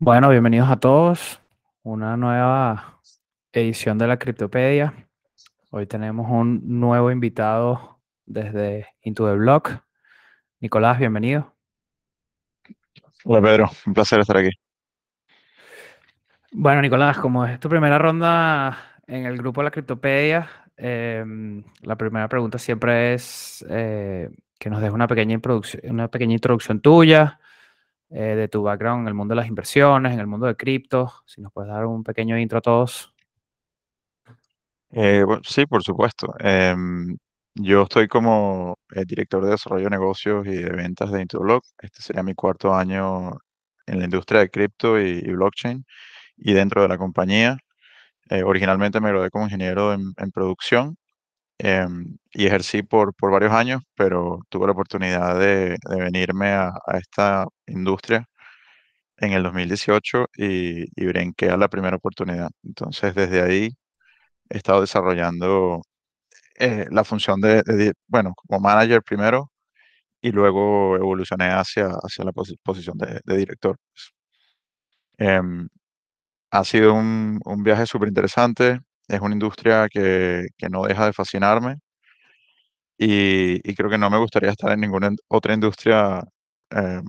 Bueno, bienvenidos a todos. Una nueva edición de la Criptopedia. Hoy tenemos un nuevo invitado desde Into the Block. Nicolás, bienvenido. Hola Pedro, un placer estar aquí. Bueno, Nicolás, como es tu primera ronda en el grupo de la Criptopedia, em, la primera pregunta siempre es eh, que nos dejes una pequeña, introducción, una pequeña introducción tuya, eh, de tu background en el mundo de las inversiones, en el mundo de cripto. Si nos puedes dar un pequeño intro a todos. Eh, sí, por supuesto. Em, yo estoy como eh, director de desarrollo de negocios y de ventas de Intoblock. Este sería mi cuarto año en la industria de cripto y, blockchain y dentro de la compañía. originalmente me gradué como ingeniero en, producción em, y ejercí por, por varios años, pero tuve la oportunidad de, venirme a, esta industria en el 2018 y, y brinqué a la primera oportunidad. Entonces, desde ahí he estado desarrollando eh, la función de, bueno, como manager primero y luego evolucioné hacia, hacia la posición de, director. Em, ha sido un, un viaje súper interesante, es una industria que, que, no deja de fascinarme y, creo que no me gustaría estar en ninguna otra industria em,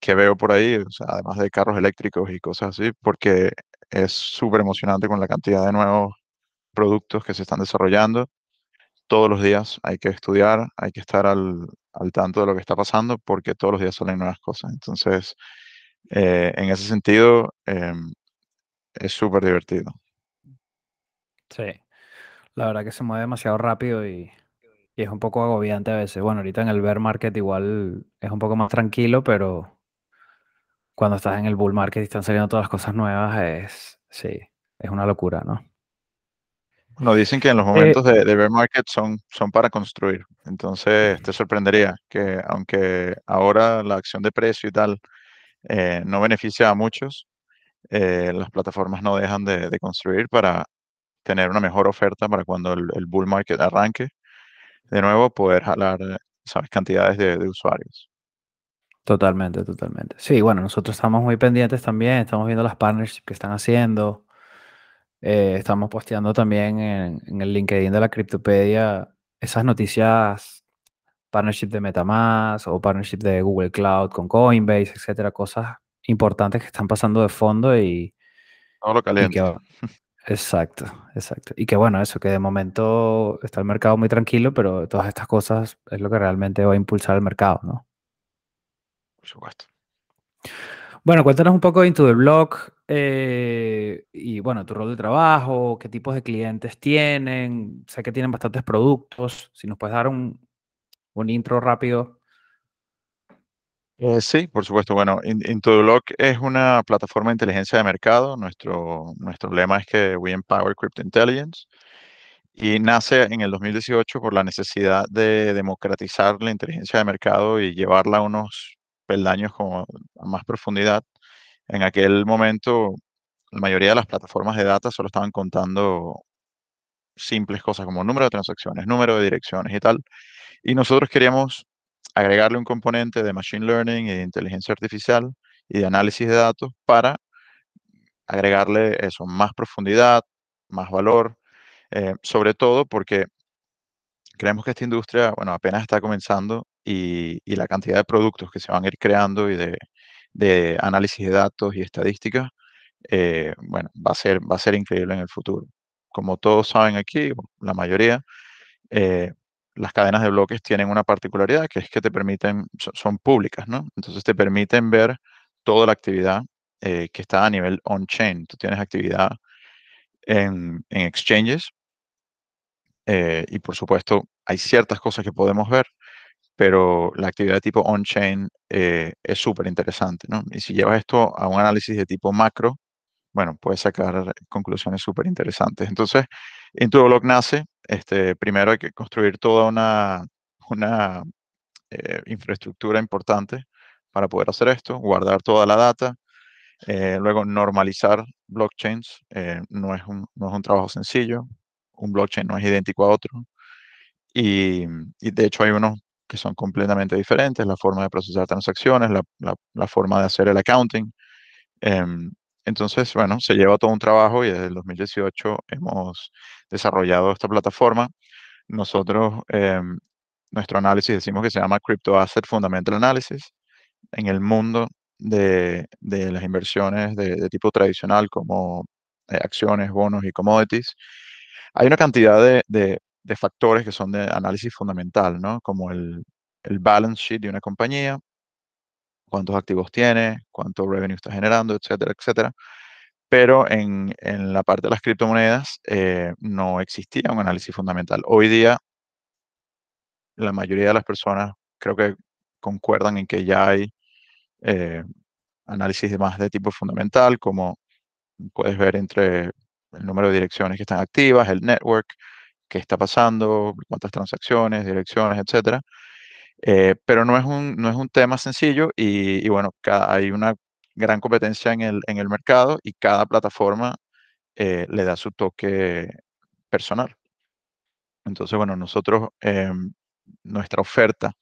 que veo por ahí, o sea, además de carros eléctricos y cosas así, porque es súper emocionante con la cantidad de nuevos productos que se están desarrollando. Todos los días hay que estudiar, hay que estar al, al tanto de lo que está pasando, porque todos los días salen nuevas cosas. Entonces, eh, en ese sentido, em, es súper divertido. Sí, la verdad que se mueve demasiado rápido y, y, es un poco agobiante a veces. Bueno, ahorita en el bear market igual es un poco más tranquilo, pero cuando estás en el bull market y están saliendo todas las cosas nuevas, es, sí, es una locura, ¿no? Bueno, dicen que en los momentos de, bear market son, son para construir. Entonces, te sorprendería que aunque ahora la acción de precio y tal eh, no beneficia a muchos, eh, las plataformas no dejan de, construir para tener una mejor oferta para cuando el, bull market arranque, de nuevo poder jalar, ¿sabes?, cantidades de usuarios. Totalmente, totalmente. Sí, bueno, nosotros estamos muy pendientes también, estamos viendo las partnerships que están haciendo. Eh, estamos posteando también en, el LinkedIn de la Criptopedia esas noticias, partnership de Metamask o partnership de Google Cloud con Coinbase, etcétera, cosas importantes que están pasando de fondo y... Todo lo caliente. exacto, exacto. Y que bueno, eso, que de momento está el mercado muy tranquilo, pero todas estas cosas es lo que realmente va a impulsar el mercado, ¿no? por supuesto. Bueno, cuéntanos un poco de Into the Blog eh, y bueno, tu rol de trabajo, qué tipos de clientes tienen. Sé que tienen bastantes productos. Si nos puedes dar un, intro rápido. Eh, sí, por supuesto. Bueno, Into the Block es una plataforma de inteligencia de mercado. Nuestro, nuestro lema es que we empower crypto intelligence y nace en el 2018 por la necesidad de democratizar la inteligencia de mercado y llevarla a unos peldaños como a más profundidad. En aquel momento, la mayoría de las plataformas de data solo estaban contando simples cosas como número de transacciones, número de direcciones y tal. Y nosotros queríamos agregarle un componente de machine learning y de inteligencia artificial y de análisis de datos para agregarle eso, más profundidad, más valor, eh, sobre todo porque creemos que esta industria, bueno, apenas está comenzando y, la cantidad de productos que se van a ir creando y de, análisis de datos y estadísticas, eh, bueno, va a, ser, va a ser increíble en el futuro. Como todos saben aquí, la mayoría, eh, las cadenas de bloques tienen una particularidad que es que te permiten, son, públicas, ¿no? Entonces te permiten ver toda la actividad eh, que está a nivel on-chain. Tú tienes actividad en, en exchanges y por supuesto hay ciertas cosas que podemos ver, pero la actividad de tipo on-chain eh, es súper interesante, ¿no? Y si llevas esto a un análisis de tipo macro, bueno, puedes sacar conclusiones súper interesantes. Entonces, Intublock nace, este, primero hay que construir toda una, una eh, infraestructura importante para poder hacer esto, guardar toda la data, eh, luego normalizar blockchains, no, es un, no es un trabajo sencillo, un blockchain no es idéntico a otro, y, y de hecho hay unos que son completamente diferentes, la forma de procesar transacciones, la, la, forma de hacer el accounting. Entonces, bueno, se lleva todo un trabajo y desde el 2018 hemos desarrollado esta plataforma. Nosotros, em, nuestro análisis decimos que se llama Crypto Asset Fundamental Analysis. En el mundo de, las inversiones de, tipo tradicional como eh, acciones, bonos y commodities, hay una cantidad de, factores que son de análisis fundamental, ¿no? Como el balance sheet de una compañía, cuántos activos tiene, cuánto revenue está generando, etcétera, etcétera. Pero en, en la parte de las criptomonedas eh, no existía un análisis fundamental. Hoy día, la mayoría de las personas creo que concuerdan en que ya hay eh, análisis más de tipo fundamental, como puedes ver entre el número de direcciones que están activas, el network, qué está pasando, cuántas transacciones, direcciones, etcétera. Eh, pero no es, un, no es un tema sencillo y, y bueno, cada, hay una gran competencia en el, en el mercado y cada plataforma eh, le da su toque personal. Entonces, bueno, nosotros, eh, nuestra oferta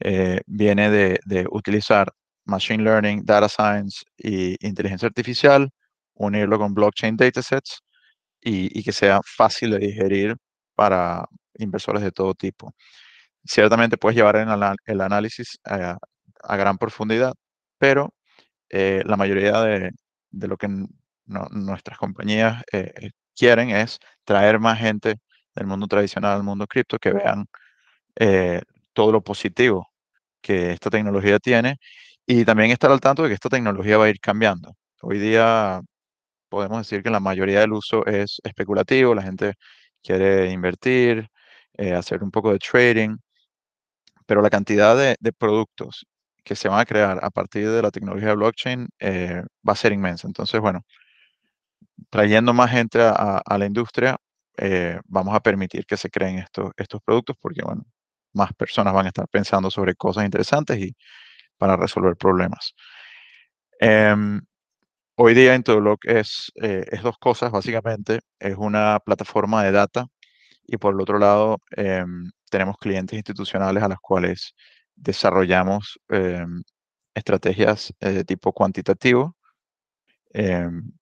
eh, viene de, de, utilizar Machine Learning, Data Science y inteligencia artificial, unirlo con blockchain datasets y, y que sea fácil de digerir para inversores de todo tipo ciertamente puedes llevar el, el análisis a, a, gran profundidad, pero eh, la mayoría de, de, lo que no, nuestras compañías eh, quieren es traer más gente del mundo tradicional al mundo cripto que vean eh, todo lo positivo que esta tecnología tiene y también estar al tanto de que esta tecnología va a ir cambiando. Hoy día podemos decir que la mayoría del uso es especulativo, la gente quiere invertir, eh, hacer un poco de trading, pero la cantidad de, de, productos que se van a crear a partir de la tecnología de blockchain eh, va a ser inmensa. Entonces, bueno, trayendo más gente a, la industria, eh, vamos a permitir que se creen estos, productos porque, bueno, más personas van a estar pensando sobre cosas interesantes y para resolver problemas. Eh, hoy día es, eh, es dos cosas, básicamente. Es una plataforma de data y por el otro lado eh, tenemos clientes institucionales a las cuales desarrollamos eh, estrategias eh, de tipo cuantitativo.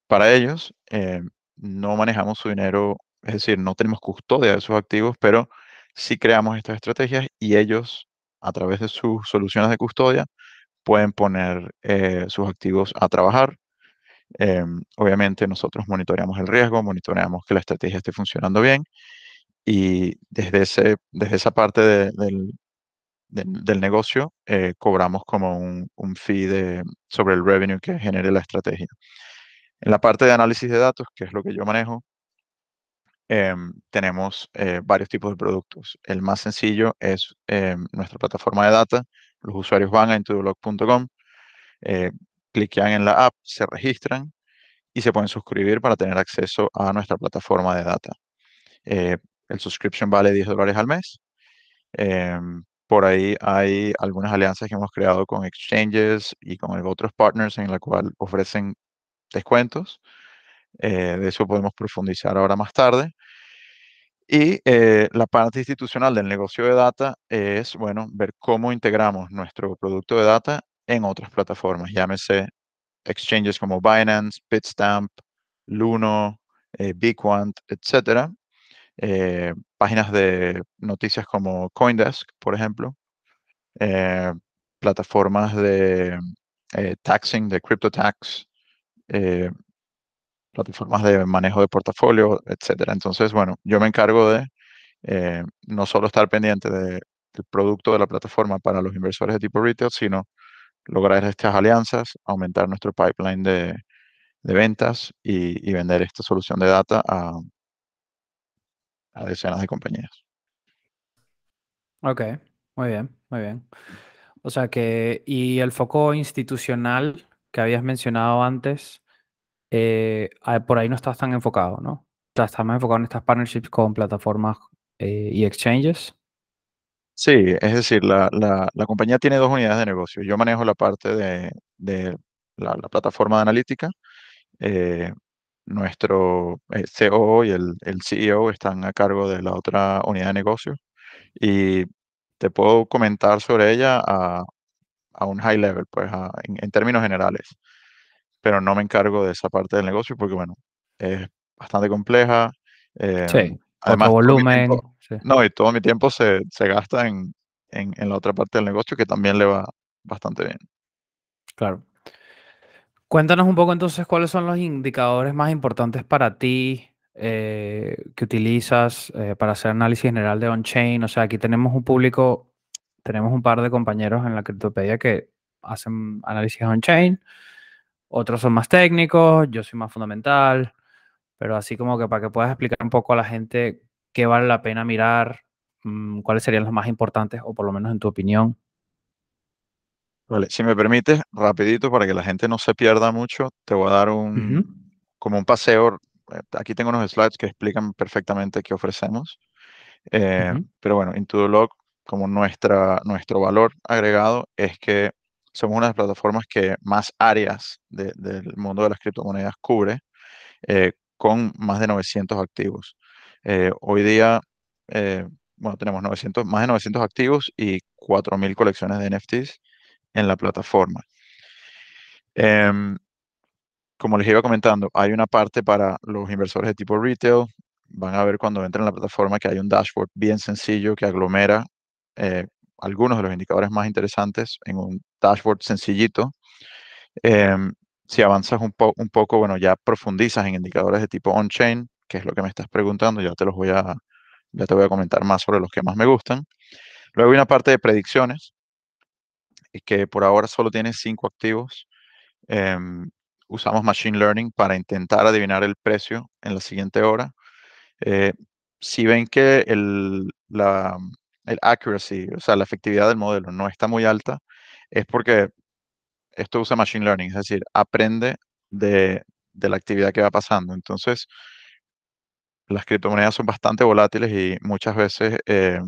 para ellos no manejamos su dinero, es decir, no tenemos custodia de sus activos, pero sí creamos estas estrategias y ellos, a través de sus soluciones de custodia, pueden poner sus activos a trabajar. obviamente nosotros monitoreamos el riesgo, monitoreamos que la estrategia esté funcionando bien y desde, ese, desde esa parte de, del, de, del, negocio eh, cobramos como un, un, fee de, sobre el revenue que genere la estrategia. En la parte de análisis de datos, que es lo que yo manejo, eh, tenemos eh, varios tipos de productos. El más sencillo es em, nuestra plataforma de data. Los usuarios van a intodolog.com, eh, cliquean en la app, se registran y se pueden suscribir para tener acceso a nuestra plataforma de data. Eh, el subscription vale 10 dólares al mes. Eh, por ahí hay algunas alianzas que hemos creado con exchanges y con otros partners en la cual ofrecen descuentos. Eh, de eso podemos profundizar ahora más tarde. Y eh, la parte institucional del negocio de data es, bueno, ver cómo integramos nuestro producto de data en otras plataformas, llámese exchanges como Binance, Bitstamp, Luno, eh, Bigquant, etcétera, eh, páginas de noticias como Coindesk, por ejemplo, eh, plataformas de eh, taxing, de CryptoTax, eh, plataformas de manejo de portafolio, etcétera. Entonces, bueno, yo me encargo de no solo estar pendiente de, del producto de la plataforma para los inversores de tipo retail, sino lograr estas alianzas, aumentar nuestro pipeline de, de ventas y, y, vender esta solución de data a, a decenas de compañías. Ok, muy bien, muy bien. O sea que, y el foco institucional que habías mencionado antes, eh, por ahí no estás tan enfocado, ¿no? Estás más enfocado en estas partnerships con plataformas eh, y exchanges. Sí, es decir, la, la, la, compañía tiene dos unidades de negocio. Yo manejo la parte de, de la, la, plataforma de analítica. Eh, nuestro eh, COO y el, el, CEO están a cargo de la otra unidad de negocio y te puedo comentar sobre ella a, a un high level, pues a, en, en, términos generales. pero no me encargo de esa parte del negocio porque, bueno, es bastante compleja. sí, em, además, volumen. No, y todo mi tiempo se, se gasta en, en, en, la otra parte del negocio que también le va bastante bien. Claro. Cuéntanos un poco entonces cuáles son los indicadores más importantes para ti eh, que utilizas eh, para hacer análisis general de on-chain. O sea, aquí tenemos un público, tenemos un par de compañeros en la criptopedia que hacen análisis on-chain, otros son más técnicos, yo soy más fundamental, pero así como que para que puedas explicar un poco a la gente qué vale la pena mirar, mm, cuáles serían los más importantes, o por lo menos en tu opinión. Vale, si me permites, rapidito, para que la gente no se pierda mucho, te voy a dar un, como un paseo. Eh, aquí tengo unos slides que explican perfectamente qué ofrecemos. Eh, pero bueno, Intudolog, como nuestra, nuestro valor agregado, es que somos una de las plataformas que más áreas del mundo de las criptomonedas cubre, eh, con más de 900 activos. hoy día, bueno, tenemos 900, más de 900 activos y 4.000 colecciones de NFTs en la plataforma. Em, como les iba comentando, hay una parte para los inversores de tipo retail. Van a ver cuando entren en la plataforma que hay un dashboard bien sencillo que aglomera eh, algunos de los indicadores más interesantes en un dashboard sencillito. Em, si avanzas un, un, poco, bueno, ya profundizas en indicadores de tipo on-chain, que es lo que me estás preguntando, ya te los voy a, ya te voy a comentar más sobre los que más me gustan. Luego hay una parte de predicciones, que por ahora solo tiene cinco activos. Em, usamos Machine Learning para intentar adivinar el precio en la siguiente hora. Eh, si ven que el, la, el accuracy, o sea, la efectividad del modelo no está muy alta, es porque esto usa Machine Learning, es decir, aprende de, de la actividad que va pasando. Entonces, las criptomonedas son bastante volátiles y muchas veces eh,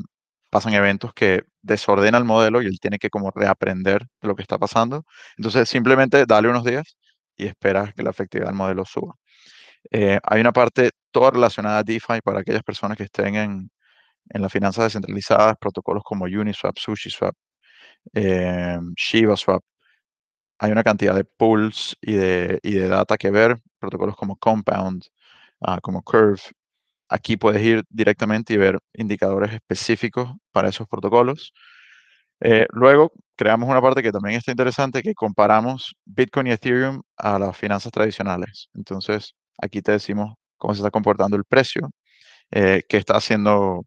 pasan eventos que desordenan el modelo y él tiene que como reaprender lo que está pasando. Entonces, simplemente dale unos días y esperas que la efectividad del modelo suba. Eh, hay una parte toda relacionada a DeFi para aquellas personas que estén en, en las finanzas descentralizadas, protocolos como Uniswap, SushiSwap, eh, ShivaSwap. Hay una cantidad de pools y de, y de data que ver, protocolos como Compound, ah, como Curve, Aquí puedes ir directamente y ver indicadores específicos para esos protocolos. Eh, luego, creamos una parte que también está interesante, que comparamos Bitcoin y Ethereum a las finanzas tradicionales. Entonces, aquí te decimos cómo se está comportando el precio, eh, qué está haciendo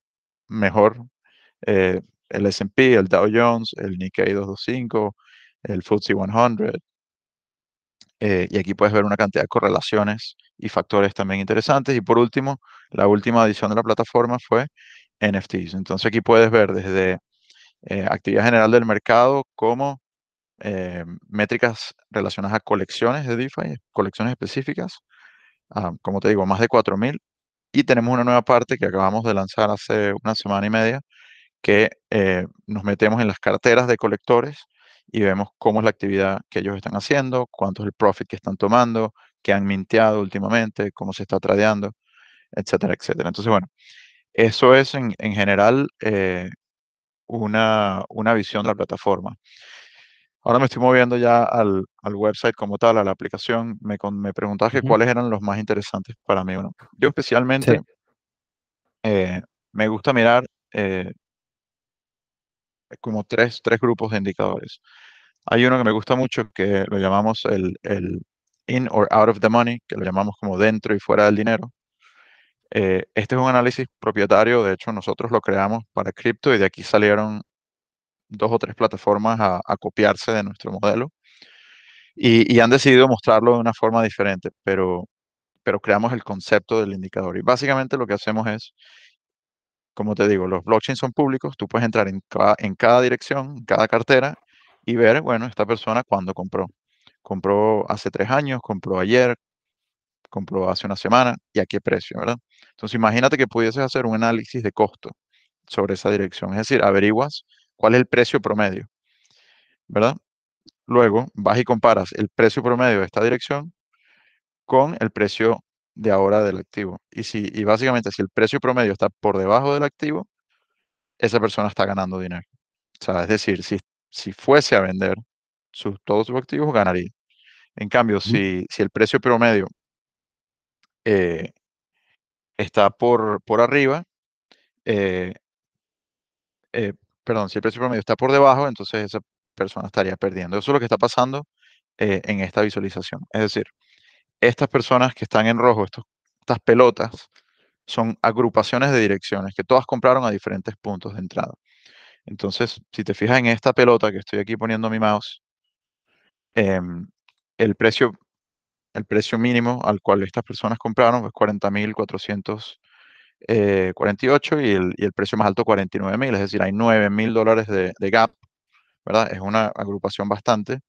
mejor eh, el S&P, el Dow Jones, el Nikkei 225, el FTSE 100, eh, y aquí puedes ver una cantidad de correlaciones y factores también interesantes. Y por último, la última edición de la plataforma fue NFTs. Entonces aquí puedes ver desde eh, actividad general del mercado como eh, métricas relacionadas a colecciones de DeFi, colecciones específicas. Ah, como te digo, más de 4.000. Y tenemos una nueva parte que acabamos de lanzar hace una semana y media, que nos metemos en las carteras de colectores y vemos cómo es la actividad que ellos están haciendo, cuánto es el profit que están tomando, qué han minteado últimamente, cómo se está tradeando, etcétera, etcétera. Entonces, bueno, eso es en, en general eh, una, una, visión de la plataforma. Ahora me estoy moviendo ya al, al website como tal, a la aplicación. Me, me preguntabas cuáles eran los más interesantes para mí. Bueno, yo especialmente eh, me gusta mirar eh, como tres, tres grupos de indicadores. Hay uno que me gusta mucho que lo llamamos el, el in or out of the money, que lo llamamos como dentro y fuera del dinero. Eh, este es un análisis propietario, de hecho nosotros lo creamos para cripto y de aquí salieron dos o tres plataformas a, copiarse de nuestro modelo y, y, han decidido mostrarlo de una forma diferente, pero, pero creamos el concepto del indicador. Y básicamente lo que hacemos es como te digo, los blockchains son públicos, tú puedes entrar en cada, dirección, en cada cartera y ver, bueno, esta persona cuándo compró. Compró hace tres años, compró ayer, compró hace una semana y a qué precio, ¿verdad? Entonces imagínate que pudieses hacer un análisis de costo sobre esa dirección, es decir, averiguas cuál es el precio promedio, ¿verdad? Luego vas y comparas el precio promedio de esta dirección con el precio de ahora del activo. Y, si, y básicamente si el precio promedio está por debajo del activo, esa persona está ganando dinero. O sea, es decir, si, si fuese a vender sus, todos sus activos, ganaría. En cambio, si, si el precio promedio eh, está por, por arriba, eh, eh, perdón, si el precio promedio está por debajo, entonces esa persona estaría perdiendo. Eso es lo que está pasando en esta visualización. Es decir, estas personas que están en rojo, estas pelotas, son agrupaciones de direcciones que todas compraron a diferentes puntos de entrada. Entonces, si te fijas en esta pelota que estoy aquí poniendo mi mouse, em, el, precio, mínimo al cual estas personas compraron es 40.448 y el, y el precio más alto 49.000, es decir, hay 9.000 dólares de, de gap, ¿verdad? Es una agrupación bastante,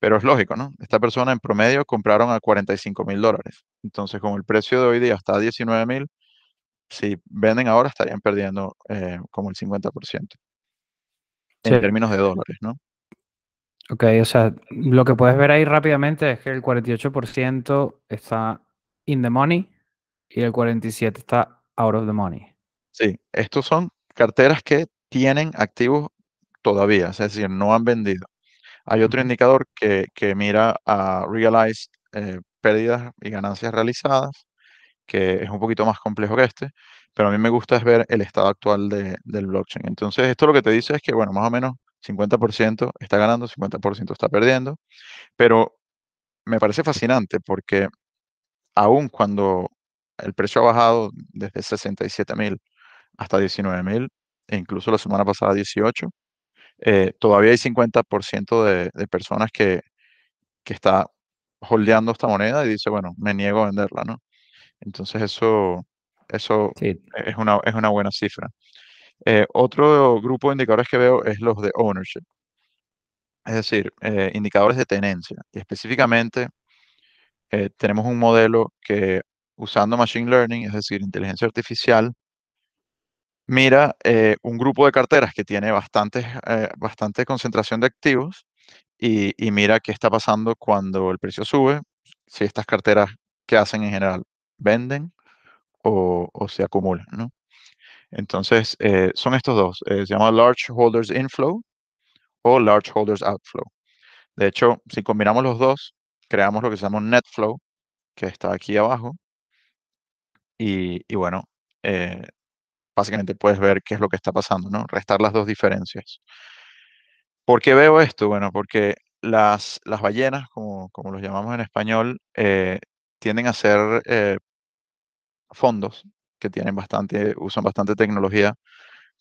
pero es lógico, ¿no? Esta persona en promedio compraron a 45.000 dólares. Entonces, como el precio de hoy día está a 19.000, si venden ahora estarían perdiendo eh, como el 50% en términos de dólares, ¿no? Ok, o sea, lo que puedes ver ahí rápidamente es que el 48% está in the money y el 47% está out of the money. Sí, estos son carteras que tienen activos todavía, es decir, no han vendido. Hay otro indicador que, mira a realized eh, pérdidas y ganancias realizadas, que es un poquito más complejo que este, pero a mí me gusta es ver el estado actual del blockchain. Entonces, esto lo que te dice es que, bueno, más o menos 50% está ganando, 50% está perdiendo, pero me parece fascinante porque aún cuando el precio ha bajado desde 67 mil hasta 19 mil, e incluso la semana pasada 18, eh, todavía hay 50% de, de personas que, que está holdeando esta moneda y dice, bueno, me niego a venderla, ¿no? Entonces eso, eso es, una, es una buena cifra. Eh, otro grupo de indicadores que veo es los de ownership, es decir, eh, indicadores de tenencia. Y específicamente eh, tenemos un modelo que usando Machine Learning, es decir, inteligencia artificial, mira un grupo de carteras que tiene bastante, bastante concentración de activos y, mira qué está pasando cuando el precio sube, si estas carteras, ¿qué hacen en general? ¿Venden o, se acumulan? ¿no? Entonces, eh, son estos dos. Eh, se llama Large Holders Inflow o Large Holders Outflow. De hecho, si combinamos los dos, creamos lo que se llama Net Flow, que está aquí abajo. Y, bueno, eh, básicamente puedes ver qué es lo que está pasando, ¿no? Restar las dos diferencias. ¿Por qué veo esto? Bueno, porque las, las ballenas, como, como los llamamos en español, tienden a ser fondos que tienen bastante, usan bastante tecnología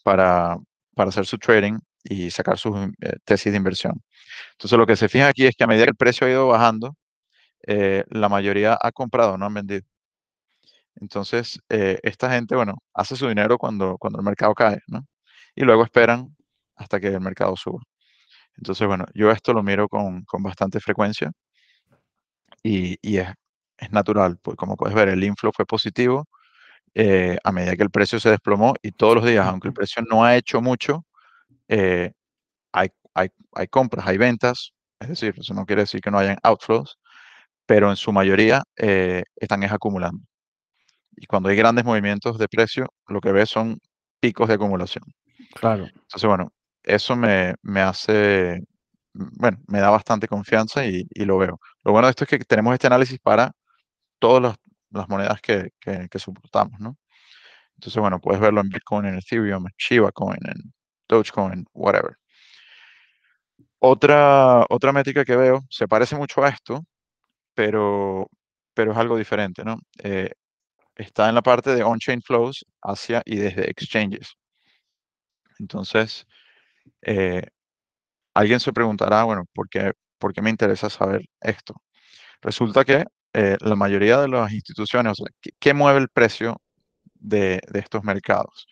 para, para hacer su trading y sacar sus eh, tesis de inversión. Entonces, lo que se fija aquí es que a medida que el precio ha ido bajando, eh, la mayoría ha comprado, no han vendido. Entonces, eh, esta gente, bueno, hace su dinero cuando, cuando el mercado cae, ¿no? Y luego esperan hasta que el mercado suba. Entonces, bueno, yo esto lo miro con, con bastante frecuencia y, y es, es, natural, pues como puedes ver, el inflow fue positivo eh, a medida que el precio se desplomó y todos los días, aunque el precio no ha hecho mucho, eh, hay, hay, hay, compras, hay ventas, es decir, eso no quiere decir que no hayan outflows, pero en su mayoría eh, están es acumulando. Y cuando hay grandes movimientos de precio, lo que ves son picos de acumulación. Claro. Entonces, bueno, eso me, me hace, bueno, me da bastante confianza y, y, lo veo. Lo bueno de esto es que tenemos este análisis para todos los, las monedas que, que, soportamos, ¿no? Entonces, bueno, puedes verlo en Bitcoin, en Ethereum, en Shiba Coin, en Dogecoin, whatever. Otra, otra métrica que veo se parece mucho a esto, pero, pero es algo diferente, ¿no? Eh, está en la parte de on-chain flows hacia y desde exchanges. Entonces, eh, alguien se preguntará, bueno, ¿por qué, ¿por qué me interesa saber esto? Resulta que eh, la mayoría de las instituciones, o sea, ¿qué, mueve el precio de, estos mercados?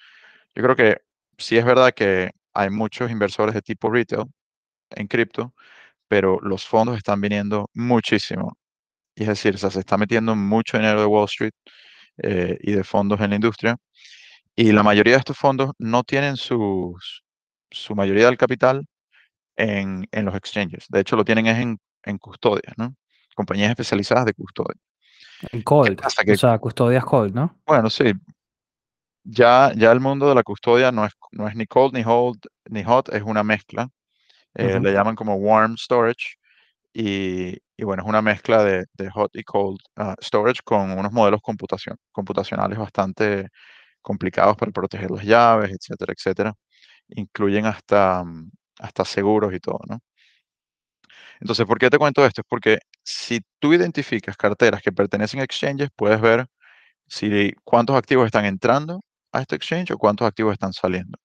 Yo creo que sí es verdad que hay muchos inversores de tipo retail en cripto, pero los fondos están viniendo muchísimo. Es decir, se está metiendo mucho dinero de Wall Street eh, y de fondos en la industria. Y la mayoría de estos fondos no tienen su mayoría del capital en, los exchanges. De hecho, lo tienen es en, en custodia, ¿no? compañías especializadas de custodia. En cold, o sea, custodias cold, ¿no? Bueno, sí. Ya, ya el mundo de la custodia no es, no es ni cold, ni hold, ni hot, es una mezcla. Eh, le llaman como warm storage. Y, bueno, es una mezcla de, hot y cold ah, storage con unos modelos computacionales bastante complicados para proteger las llaves, etcétera, etcétera. Incluyen hasta, mm, hasta seguros y todo, ¿no? Entonces, ¿por qué te cuento esto? Es porque si tú identificas carteras que pertenecen a exchanges, puedes ver si cuántos activos están entrando a este exchange o cuántos activos están saliendo.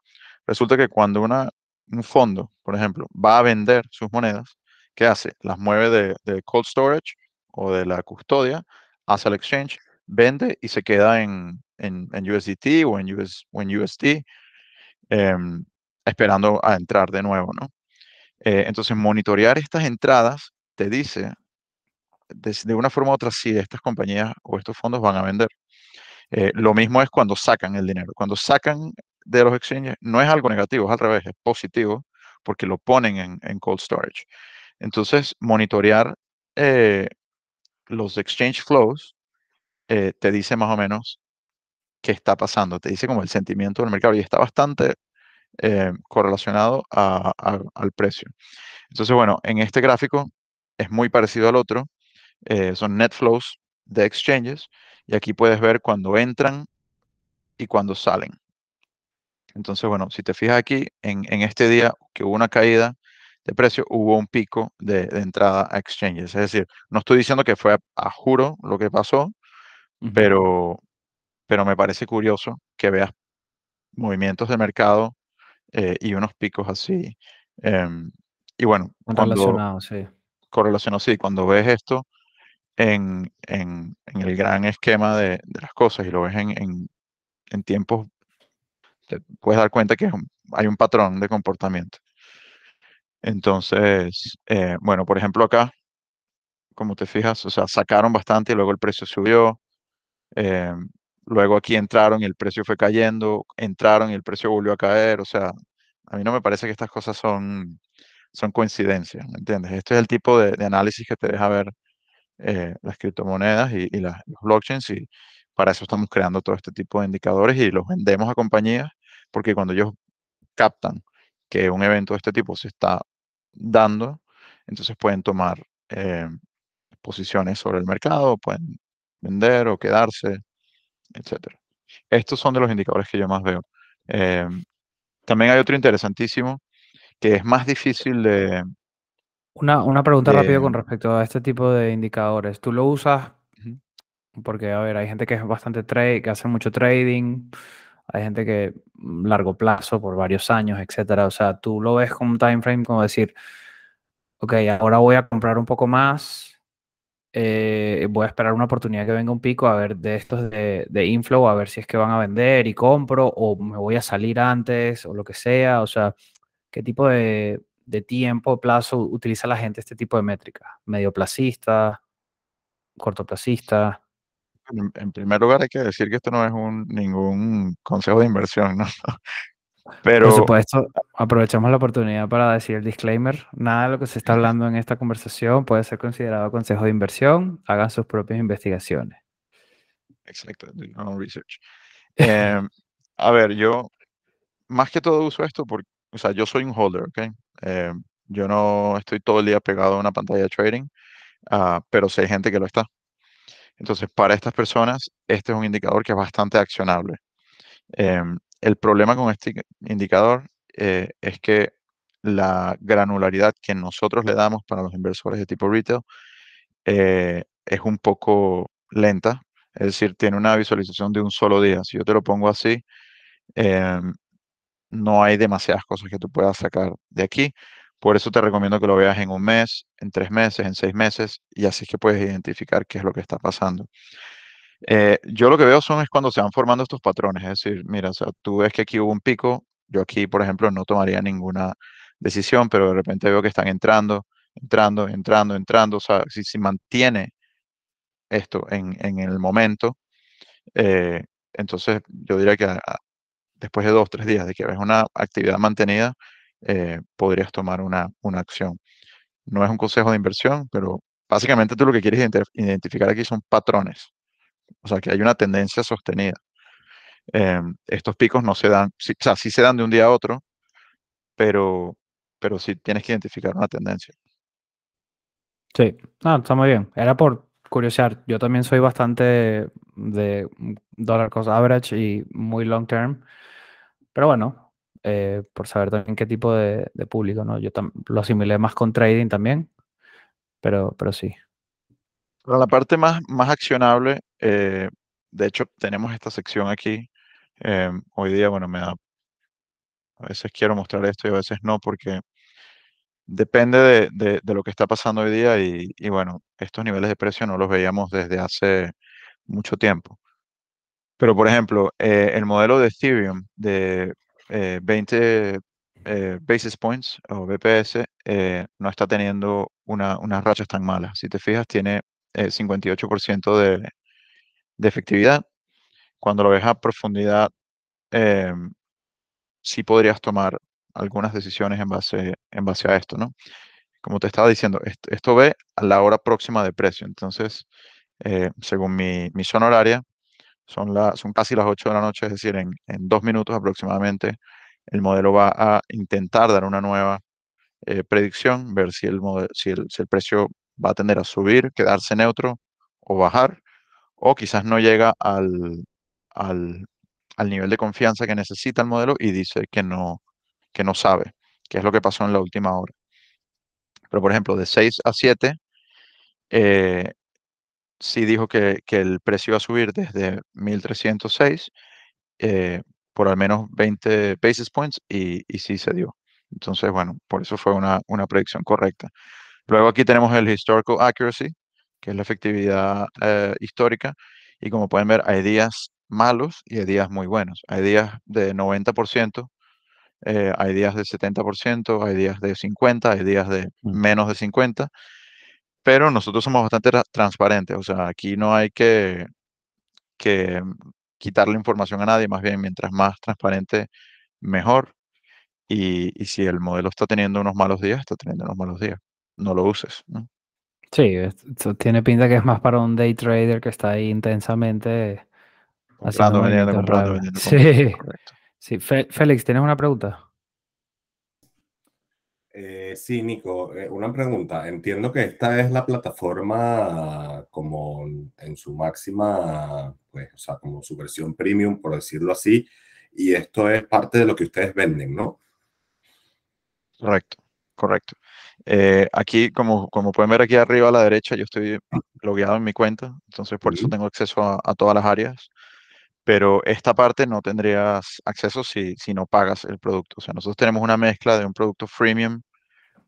Resulta que cuando una, un fondo, por ejemplo, va a vender sus monedas, ¿qué hace? Las mueve de, cold storage o de la custodia hacia el exchange, vende y se queda en, en, USDT o en, US, o en USD, em, esperando a entrar de nuevo, ¿no? Eh, entonces, monitorear estas entradas te dice de, una forma u otra si estas compañías o estos fondos van a vender. Eh, lo mismo es cuando sacan el dinero. Cuando sacan de los exchanges, no es algo negativo, es al revés, es positivo porque lo ponen en, cold storage. Entonces, monitorear eh, los exchange flows te dice más o menos qué está pasando, te dice como el sentimiento del mercado y está bastante eh, correlacionado al precio. Entonces, bueno, en este gráfico es muy parecido al otro. Eh, son net flows de exchanges y aquí puedes ver cuando entran y cuando salen. Entonces, bueno, si te fijas aquí, en, este día que hubo una caída de precio, hubo un pico de, entrada a exchanges. Es decir, no estoy diciendo que fue a, juro lo que pasó, pero, pero me parece curioso que veas movimientos de mercado eh, y unos picos así. Em, y bueno, cuando, sí. Correlacionado, sí. Cuando ves esto en, en, el gran esquema de, las cosas y lo ves en, en, tiempos, te puedes dar cuenta que hay un patrón de comportamiento. Entonces, eh, bueno, por ejemplo acá, como te fijas, o sea, sacaron bastante y luego el precio subió. Em, luego aquí entraron y el precio fue cayendo, entraron y el precio volvió a caer, o sea, a mí no me parece que estas cosas son, son coincidencias, ¿me entiendes? Este es el tipo de, análisis que te deja ver eh, las criptomonedas y, los blockchains y para eso estamos creando todo este tipo de indicadores y los vendemos a compañías porque cuando ellos captan que un evento de este tipo se está dando, entonces pueden tomar eh, posiciones sobre el mercado, pueden vender o quedarse, etcétera. Estos son de los indicadores que yo más veo. Eh, también hay otro interesantísimo que es más difícil de... Una, una pregunta rápida con respecto a este tipo de indicadores. ¿Tú lo usas? Porque, a ver, hay gente que es bastante trade, que hace mucho trading, hay gente que mm, largo plazo, por varios años, etcétera. O sea, tú lo ves como un time frame como decir, ok, ahora voy a comprar un poco más, eh, voy a esperar una oportunidad que venga un pico a ver de estos de, inflow, a ver si es que van a vender y compro o me voy a salir antes o lo que sea. O sea, ¿qué tipo de, tiempo, plazo utiliza la gente este tipo de métrica? ¿Medio placista? ¿Cortoplacista? En, en primer lugar hay que decir que esto no es un, ningún consejo de inversión, ¿no? Pero, Por supuesto, aprovechamos la oportunidad para decir el disclaimer. Nada de lo que se está hablando en esta conversación puede ser considerado consejo de inversión. Hagan sus propias investigaciones. Exacto, research. Em, a ver, yo más que todo uso esto porque, o sea, yo soy un holder, ¿ok? Em, yo no estoy todo el día pegado a una pantalla de trading, uh, pero sé gente que lo está. Entonces, para estas personas, este es un indicador que es bastante accionable. Em, el problema con este indicador eh, es que la granularidad que nosotros le damos para los inversores de tipo retail eh, es un poco lenta, es decir, tiene una visualización de un solo día. Si yo te lo pongo así, em, no hay demasiadas cosas que tú puedas sacar de aquí. Por eso te recomiendo que lo veas en un mes, en tres meses, en seis meses, y así es que puedes identificar qué es lo que está pasando. Eh, yo lo que veo son es cuando se van formando estos patrones, es decir, mira, o sea, tú ves que aquí hubo un pico, yo aquí, por ejemplo, no tomaría ninguna decisión, pero de repente veo que están entrando, entrando, entrando, entrando, o sea, si se mantiene esto en, el momento, eh, entonces yo diría que después de dos, tres días de que ves una actividad mantenida, eh, podrías tomar una, una acción. No es un consejo de inversión, pero básicamente tú lo que quieres identificar aquí son patrones. O sea, que hay una tendencia sostenida. Em, estos picos no se dan, o sea, sí se dan de un día a otro, pero, pero sí tienes que identificar una tendencia. Sí, no, está muy bien. Era por curiosidad. Yo también soy bastante de dollar cost average y muy long term. Pero bueno, eh, por saber también qué tipo de, de público, ¿no? Yo lo asimilé más con trading también, pero, pero sí. Para la parte más, más accionable, eh, de hecho, tenemos esta sección aquí. Eh, hoy día, bueno, me da. A veces quiero mostrar esto y a veces no, porque depende de, de, lo que está pasando hoy día. Y, y, bueno, estos niveles de precio no los veíamos desde hace mucho tiempo. Pero, por ejemplo, eh, el modelo de Ethereum de 20 basis points o BPS no está teniendo una, unas rachas tan malas. Si te fijas, tiene 58% de, de efectividad. Cuando lo ves a profundidad, eh, sí podrías tomar algunas decisiones en base, en base a esto, ¿no? Como te estaba diciendo, esto, ve a la hora próxima de precio. Entonces, eh, según mi, mi zona horaria, son, la, son casi las 8 de la noche, es decir, en, en dos minutos aproximadamente, el modelo va a intentar dar una nueva eh, predicción, ver si el, si, el, si el precio va a tender a subir, quedarse neutro o bajar, o quizás no llega al, al, al, nivel de confianza que necesita el modelo y dice que no, que no sabe, que es lo que pasó en la última hora. Pero, por ejemplo, de 6 a 7, eh, sí dijo que, que, el precio iba a subir desde 1306 eh, por al menos 20 basis points y, y sí se dio. Entonces, bueno, por eso fue una, una predicción correcta. Luego aquí tenemos el historical accuracy, que es la efectividad eh, histórica. Y como pueden ver, hay días malos y hay días muy buenos. Hay días de 90%, eh, hay días de 70%, hay días de 50%, hay días de mm. menos de 50%. Pero nosotros somos bastante transparentes. O sea, aquí no hay que, que quitarle información a nadie. Más bien, mientras más transparente, mejor. Y, y si el modelo está teniendo unos malos días, está teniendo unos malos días no lo uses. ¿no? Sí, tiene pinta que es más para un day trader que está ahí intensamente comprando, vendiendo, comprando, vendiendo. Sí, sí. Félix, ¿tienes una pregunta? Eh, sí, Nico, eh, una pregunta. Entiendo que esta es la plataforma como en su máxima, pues, o sea, como su versión premium, por decirlo así, y esto es parte de lo que ustedes venden, ¿no? Correcto, correcto. Eh, aquí, como, como pueden ver aquí arriba a la derecha, yo estoy logueado en mi cuenta, entonces por eso tengo acceso a, todas las áreas. Pero esta parte no tendrías acceso si, si no pagas el producto. O sea, nosotros tenemos una mezcla de un producto freemium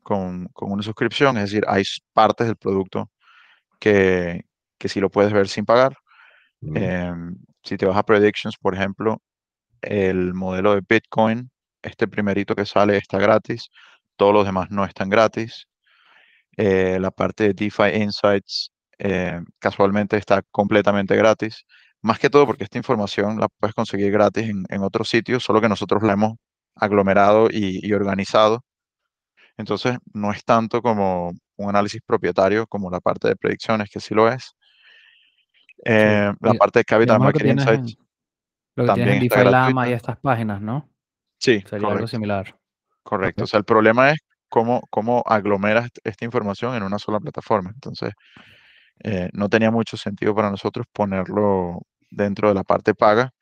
con, con una suscripción, es decir, hay partes del producto que, que sí lo puedes ver sin pagar. Em, si te vas a Predictions, por ejemplo, el modelo de Bitcoin, este primerito que sale está gratis todos los demás no están gratis. Eh, la parte de DeFi Insights eh, casualmente está completamente gratis. Más que todo porque esta información la puedes conseguir gratis en, otros sitios, solo que nosotros la hemos aglomerado y, organizado. Entonces, no es tanto como un análisis propietario como la parte de predicciones, que sí lo es. Eh, la parte de Capital Market Insights. lo que también DeFi Lama y estas páginas, ¿no? Sí, sería algo similar. Correcto. O sea, el problema es cómo, cómo aglomeras esta información en una sola plataforma. Entonces, eh, no tenía mucho sentido para nosotros ponerlo dentro de la parte paga,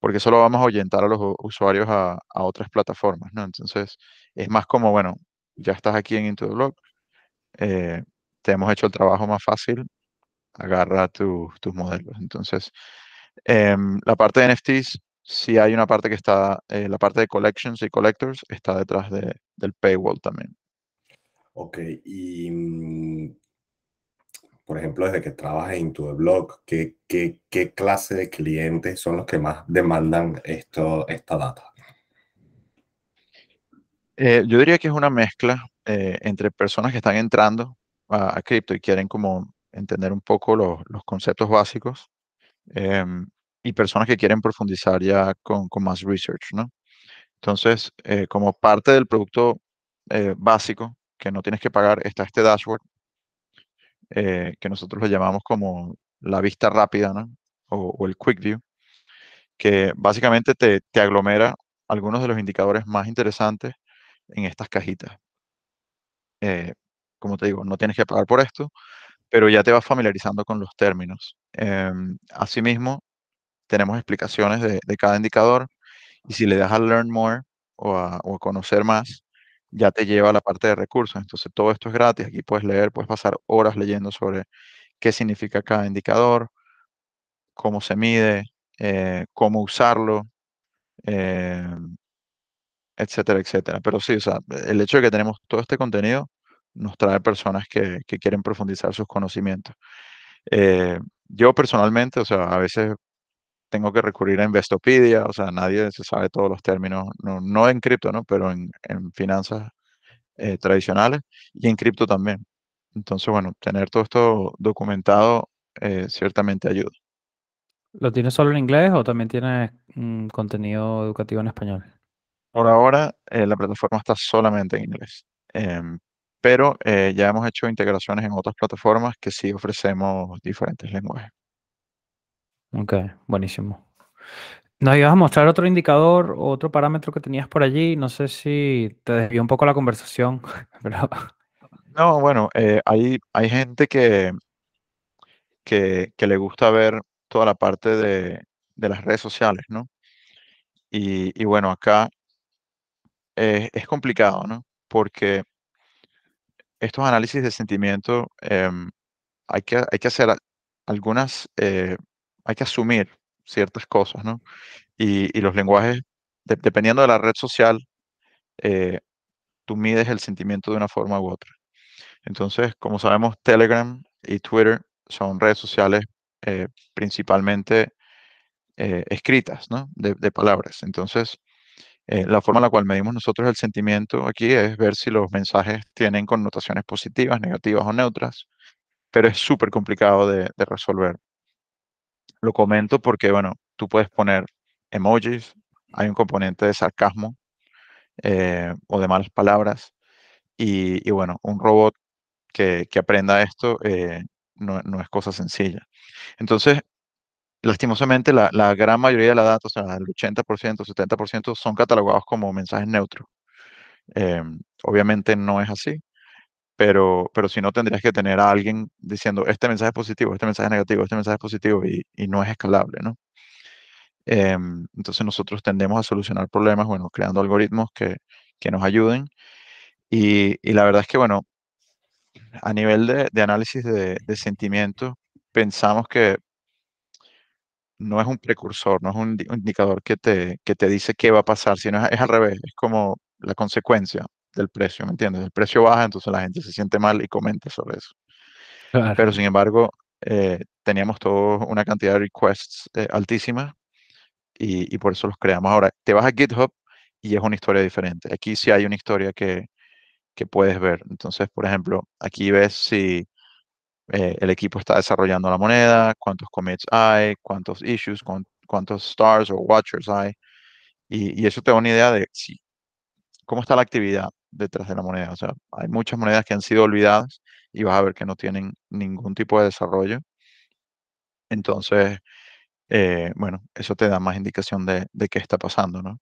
porque solo vamos a ahuyentar a los usuarios a, otras plataformas, ¿no? Entonces, es más como, bueno, ya estás aquí en Into eh, te hemos hecho el trabajo más fácil, agarra tus modelos. Entonces, em, la parte de NFTs si hay una parte que está, eh, la parte de collections y collectors está detrás de, del paywall también. Ok, y mm, por ejemplo, desde que trabajas en tu blog, ¿qué, clase de clientes son los que más demandan esta data? Eh, yo diría que es una mezcla eh, entre personas que están entrando a, cripto y quieren como entender un poco los, los conceptos básicos. Em, y personas que quieren profundizar ya con, con más research, ¿no? Entonces, eh, como parte del producto eh, básico que no tienes que pagar, está este dashboard, eh, que nosotros lo llamamos como la vista rápida. O, el quick view, que básicamente te, te aglomera algunos de los indicadores más interesantes en estas cajitas. como te digo, no tienes que pagar por esto, pero ya te vas familiarizando con los términos. Em, asimismo, tenemos explicaciones de, cada indicador y si le das a Learn More o a, conocer más, ya te lleva a la parte de recursos. Entonces, todo esto es gratis. Aquí puedes leer, puedes pasar horas leyendo sobre qué significa cada indicador, cómo se mide, eh, cómo usarlo, em, etcétera, etcétera. Pero sí, o sea, el hecho de que tenemos todo este contenido nos trae personas que, quieren profundizar sus conocimientos. Eh, yo personalmente, o sea, a veces tengo que recurrir a Investopedia, o sea, nadie se sabe todos los términos, no, en cripto, ¿no? Pero en, finanzas eh, tradicionales y en cripto también. Entonces, bueno, tener todo esto documentado eh, ciertamente ayuda. ¿Lo tienes solo en inglés o también tienes contenido educativo en español? Por ahora, la plataforma está solamente en inglés. Em, pero eh, ya hemos hecho integraciones en otras plataformas que sí ofrecemos diferentes lenguajes. Ok, buenísimo. Nos ibas a mostrar otro indicador, otro parámetro que tenías por allí. No sé si te desvió un poco la conversación. No, bueno, eh, hay, hay gente que, que, le gusta ver toda la parte de, las redes sociales, ¿no? Y, bueno, acá es complicado, ¿no? Porque estos análisis de sentimiento, em, hay, que, hay que hacer algunas, eh, hay que asumir ciertas cosas, ¿no? Y, los lenguajes, dependiendo de la red social, eh, tú mides el sentimiento de una forma u otra. Entonces, como sabemos, Telegram y Twitter son redes sociales eh, principalmente escritas, ¿no? De, de, palabras. Entonces, eh, la forma en la cual medimos nosotros el sentimiento aquí es ver si los mensajes tienen connotaciones positivas, negativas o neutras, pero es súper complicado de, resolver. Lo comento porque, bueno, tú puedes poner emojis, hay un componente de sarcasmo eh, o de malas palabras, y, bueno, un robot que, aprenda esto eh, no, no, es cosa sencilla. Entonces, lastimosamente la, gran mayoría de la data, o sea, el 80%, 70% son catalogados como mensajes neutros. Em, obviamente no es así, pero, pero si no tendrías que tener a alguien diciendo este mensaje es positivo, este mensaje es negativo, este mensaje es positivo y, no es escalable, ¿no? Em, entonces nosotros tendemos a solucionar problemas, bueno, creando algoritmos que, nos ayuden. Y, la verdad es que, bueno, a nivel de, análisis de, de sentimientos, pensamos que no es un precursor, no es un indicador que te, que te dice qué va a pasar, sino es, al revés, es como la consecuencia del precio, ¿me entiendes? El precio baja, entonces la gente se siente mal y comenta sobre eso. Pero sin embargo, eh, teníamos toda una cantidad de requests eh, altísima y, por eso los creamos. Ahora, te vas a GitHub y es una historia diferente. Aquí sí hay una historia que, que puedes ver. Entonces, por ejemplo, aquí ves si eh, el equipo está desarrollando la moneda, cuántos commits hay, cuántos issues, cuántos stars o watchers hay. Y, eso te da una idea de si, cómo está la actividad detrás de la moneda. O sea, hay muchas monedas que han sido olvidadas y vas a ver que no tienen ningún tipo de desarrollo. Entonces, eh, bueno, eso te da más indicación de, qué está pasando, ¿no?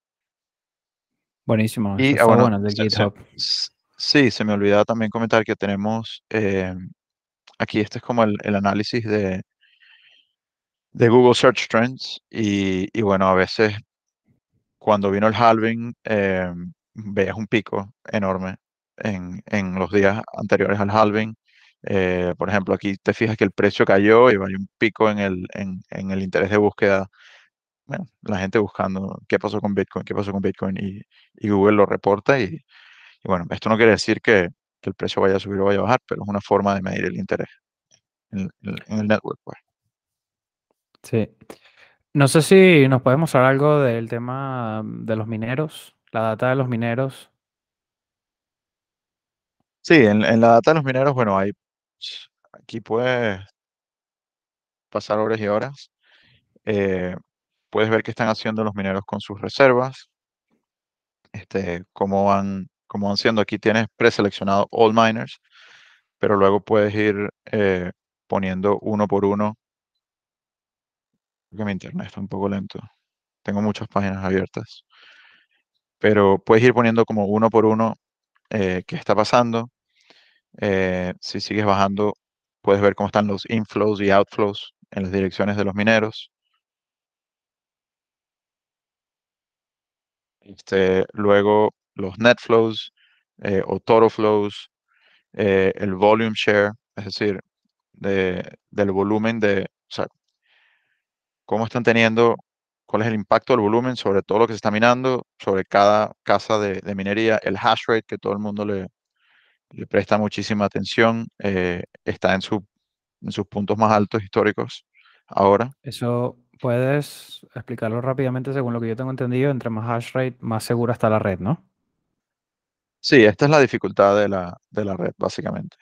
Buenísimo. Y, ah, bueno, de GitHub. sí, se me olvidaba también comentar que tenemos eh, Aquí este es como el, análisis de, de Google Search Trends y, bueno, a veces cuando vino el halving eh, veías un pico enorme en, los días anteriores al halving. Eh, por ejemplo, aquí te fijas que el precio cayó y hay un pico en el, en, el interés de búsqueda. Bueno, la gente buscando qué pasó con Bitcoin, qué pasó con Bitcoin y, Google lo reporta. Y, bueno, esto no quiere decir que, el precio vaya a subir o vaya a bajar, pero es una forma de medir el interés en, el network. Pues. Sí. No sé si nos puedes mostrar algo del tema de los mineros, la data de los mineros. Sí, en, la data de los mineros, bueno, hay aquí puedes pasar horas y horas. Eh, puedes ver qué están haciendo los mineros con sus reservas. Este, cómo van como van siendo aquí tienes preseleccionado all miners, pero luego puedes ir eh, poniendo uno por uno. Porque mi internet está un poco lento. Tengo muchas páginas abiertas. Pero puedes ir poniendo como uno por uno eh, qué está pasando. Eh, si sigues bajando, puedes ver cómo están los inflows y outflows en las direcciones de los mineros. Este, luego los net flows eh, o total flows, eh, el volume share, es decir, de, del volumen de, o sea, cómo están teniendo, cuál es el impacto del volumen sobre todo lo que se está minando, sobre cada casa de, de minería, el hash rate que todo el mundo le, le presta muchísima atención, eh, está en, su, en sus puntos más altos históricos ahora. Eso puedes explicarlo rápidamente según lo que yo tengo entendido, entre más hash rate, más segura está la red, ¿no? Sí, esta es la dificultad de la, de la red, básicamente.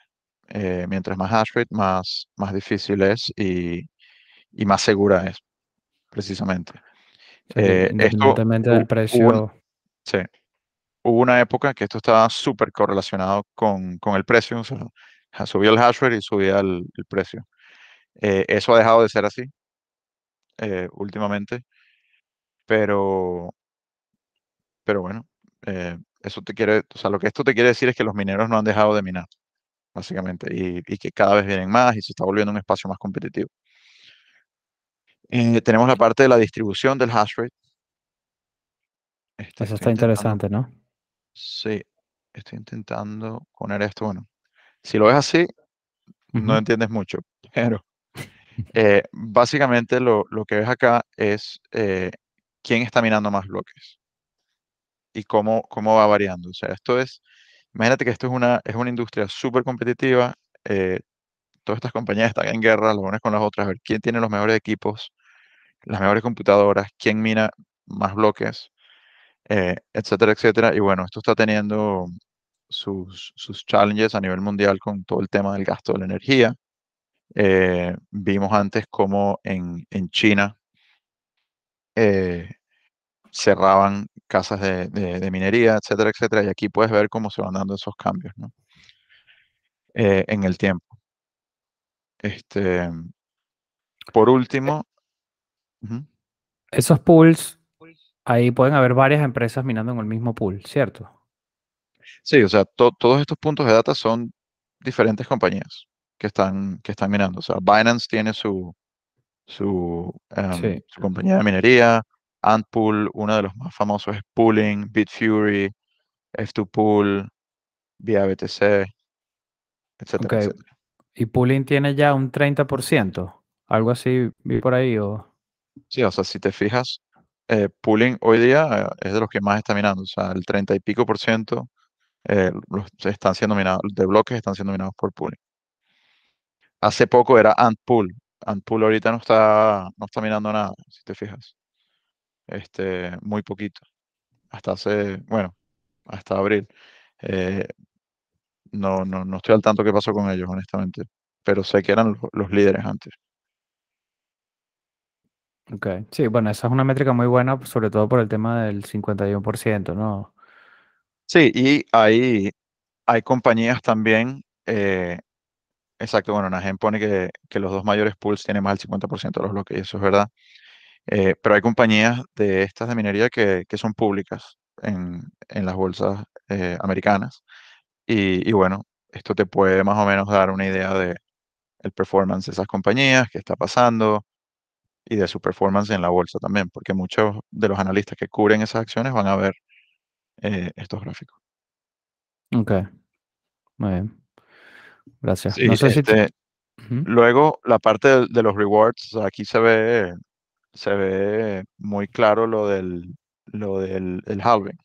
Eh, mientras más hash rate, más, más difícil es y, y más segura es, precisamente. Eh, esto independientemente hu- del hubo, precio, sí, hubo una época que esto estaba súper correlacionado con, con el precio, o sea, subía el hash rate y subía el, el precio. Eh, eso ha dejado de ser así eh, últimamente, pero, pero bueno, eh, eso te quiere, o sea, lo que esto te quiere decir es que los mineros no han dejado de minar, básicamente, y, y que cada vez vienen más y se está volviendo un espacio más competitivo. Eh, tenemos la parte de la distribución del hash rate. Este, eso está interesante, ¿no? sí, estoy intentando poner esto, bueno, si lo ves así, no entiendes mucho, pero eh, básicamente lo, lo que ves acá es eh, quién está minando más bloques y cómo, cómo va variando. O sea, esto es, imagínate que esto es una, es una industria súper competitiva, eh, todas estas compañías están en guerra las unas con las otras, a ver quién tiene los mejores equipos, las mejores computadoras, quién mina más bloques, eh, etcétera, etcétera. Y bueno, esto está teniendo sus, sus challenges a nivel mundial con todo el tema del gasto de la energía. Eh, vimos antes cómo en, en China eh, cerraban casas de, de- minería, etcétera, etcétera. Y aquí puedes ver cómo se van dando esos cambios, ¿no? Eh, en el tiempo. Este, por último, Esos pools, ahí pueden haber varias empresas minando en el mismo pool, ¿cierto? sí, o sea, to- todos estos puntos de data son diferentes compañías que están, que están minando. O sea, Binance tiene su, su, em, Sí. su compañía de minería, Antpool, uno de los más famosos es Pooling, Bitfury, F2Pool, vía BTC, etcétera, etcétera. Y pooling tiene ya un 30%, algo así vi por ahí, o Sí, o sea, si te fijas, eh, Pooling hoy día eh, es de los que más está minando, o sea, el 30 y pico por ciento eh, los están siendo minados, de bloques están siendo minados por Pooling. Hace poco era Antpool. Antpool ahorita no está, no está minando nada, si te fijas. Este, muy poquito. Hasta hace, bueno, hasta abril. No, no, no estoy al tanto qué pasó con ellos, honestamente. Pero sé que eran los líderes antes. Ok, sí, bueno, esa es una métrica muy buena, sobre todo por el tema del 51%, ¿no? Sí, y hay, hay compañías también, eh, exacto, bueno, Nagen pone que, que los dos mayores pools tienen más del 50% de los bloques, y eso es verdad. Eh, pero hay compañías de estas de minería que, que son públicas en, en las bolsas eh, americanas. Y, y bueno, esto te puede más o menos dar una idea de el performance de esas compañías, qué está pasando y de su performance en la bolsa también, porque muchos de los analistas que cubren esas acciones van a ver eh, estos gráficos. Ok, muy bien. Gracias. Sí, No sé si... este, luego la parte de, de los rewards, o sea, aquí se ve, se ve muy claro lo del, lo del el halving,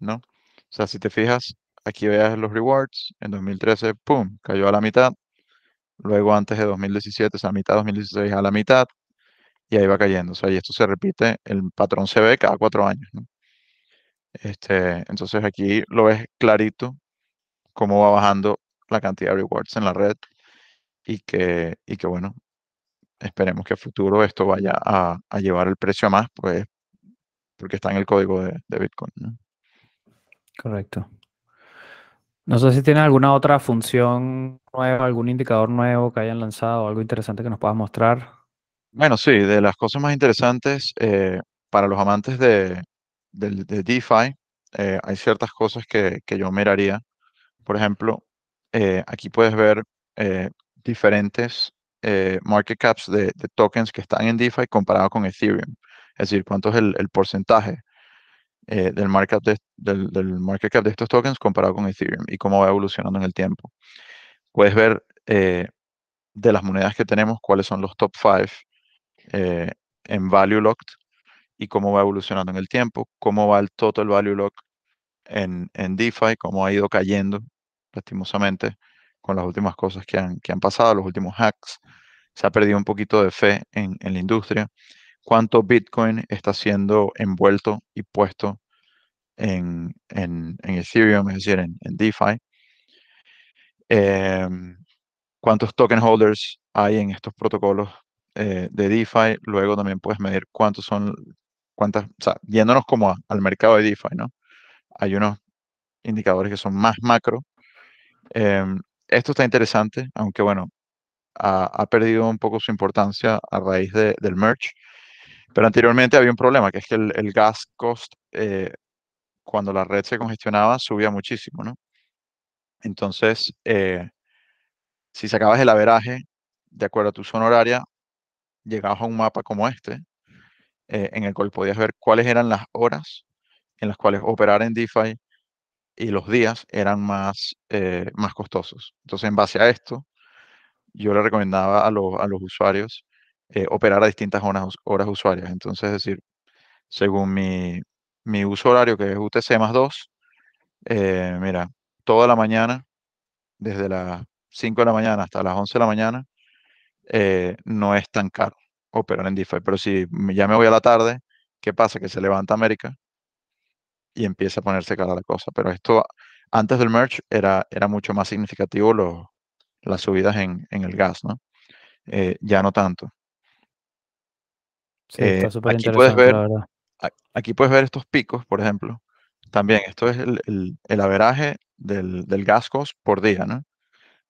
¿no? O sea, si te fijas, aquí veas los rewards, en 2013, ¡pum!, cayó a la mitad. Luego antes de 2017, o sea, mitad de 2016 a la mitad, y ahí va cayendo. O sea, y esto se repite, el patrón se ve cada cuatro años, ¿no? Este, entonces aquí lo ves clarito cómo va bajando la cantidad de rewards en la red y que, y que bueno, esperemos que a futuro esto vaya a, llevar el precio a más, pues, porque está en el código de, Bitcoin. Correcto. No sé si tiene alguna otra función nueva, algún indicador nuevo que hayan lanzado, algo interesante que nos puedas mostrar. Bueno, sí, de las cosas más interesantes eh, para los amantes de, del- de DeFi, eh, hay ciertas cosas que, que yo miraría. Por ejemplo, eh, aquí puedes ver diferentes market caps de, tokens que están en DeFi comparado con Ethereum. Es decir, cuánto es el, porcentaje del, market de, del, market cap de estos tokens comparado con Ethereum y cómo va evolucionando en el tiempo. Puedes ver de las monedas que tenemos cuáles son los top 5 en value locked y cómo va evolucionando en el tiempo, cómo va el total value lock en, en DeFi, cómo ha ido cayendo lastimosamente con las últimas cosas que han, que han pasado, los últimos hacks. Se ha perdido un poquito de fe en, en la industria. Cuánto Bitcoin está siendo envuelto y puesto en, en, Ethereum, es decir, en, en DeFi. Em, cuántos token holders hay en estos protocolos eh, de DeFi. Luego también puedes medir cuántos son, cuántas, o sea, yéndonos como al mercado de DeFi, ¿no? Hay unos indicadores que son más macro. Em, esto está interesante, aunque bueno, ha, perdido un poco su importancia a raíz del merge. Pero anteriormente había un problema, que es que el, gas cost, eh, cuando la red se congestionaba, subía muchísimo, ¿no? Entonces, eh, si sacabas el averaje de acuerdo a tu zona horaria, llegabas a un mapa como este, eh, en el cual podías ver cuáles eran las horas en las cuales operar en DeFi y los días eran más, eh, más costosos. Entonces, en base a esto, yo le recomendaba a, los, a los usuarios eh, operar a distintas horas, horas usuarias. Entonces, es decir, según mi, mi uso horario, que es UTC más 2, mira, toda la mañana, desde las 5 de la mañana hasta las 11 de la mañana, eh, no es tan caro operar en DeFi. Pero si ya me voy a la tarde, ¿qué pasa? Que se levanta América y empieza a ponerse cara la cosa. Pero esto, antes del merge, era, era mucho más significativo los, las subidas en, en el gas, ¿no? Eh, ya no tanto. Sí, está eh, aquí puedes ver, Aquí puedes ver estos picos, por ejemplo. También, esto es el, el, el averaje del, del gas cost por día, ¿no?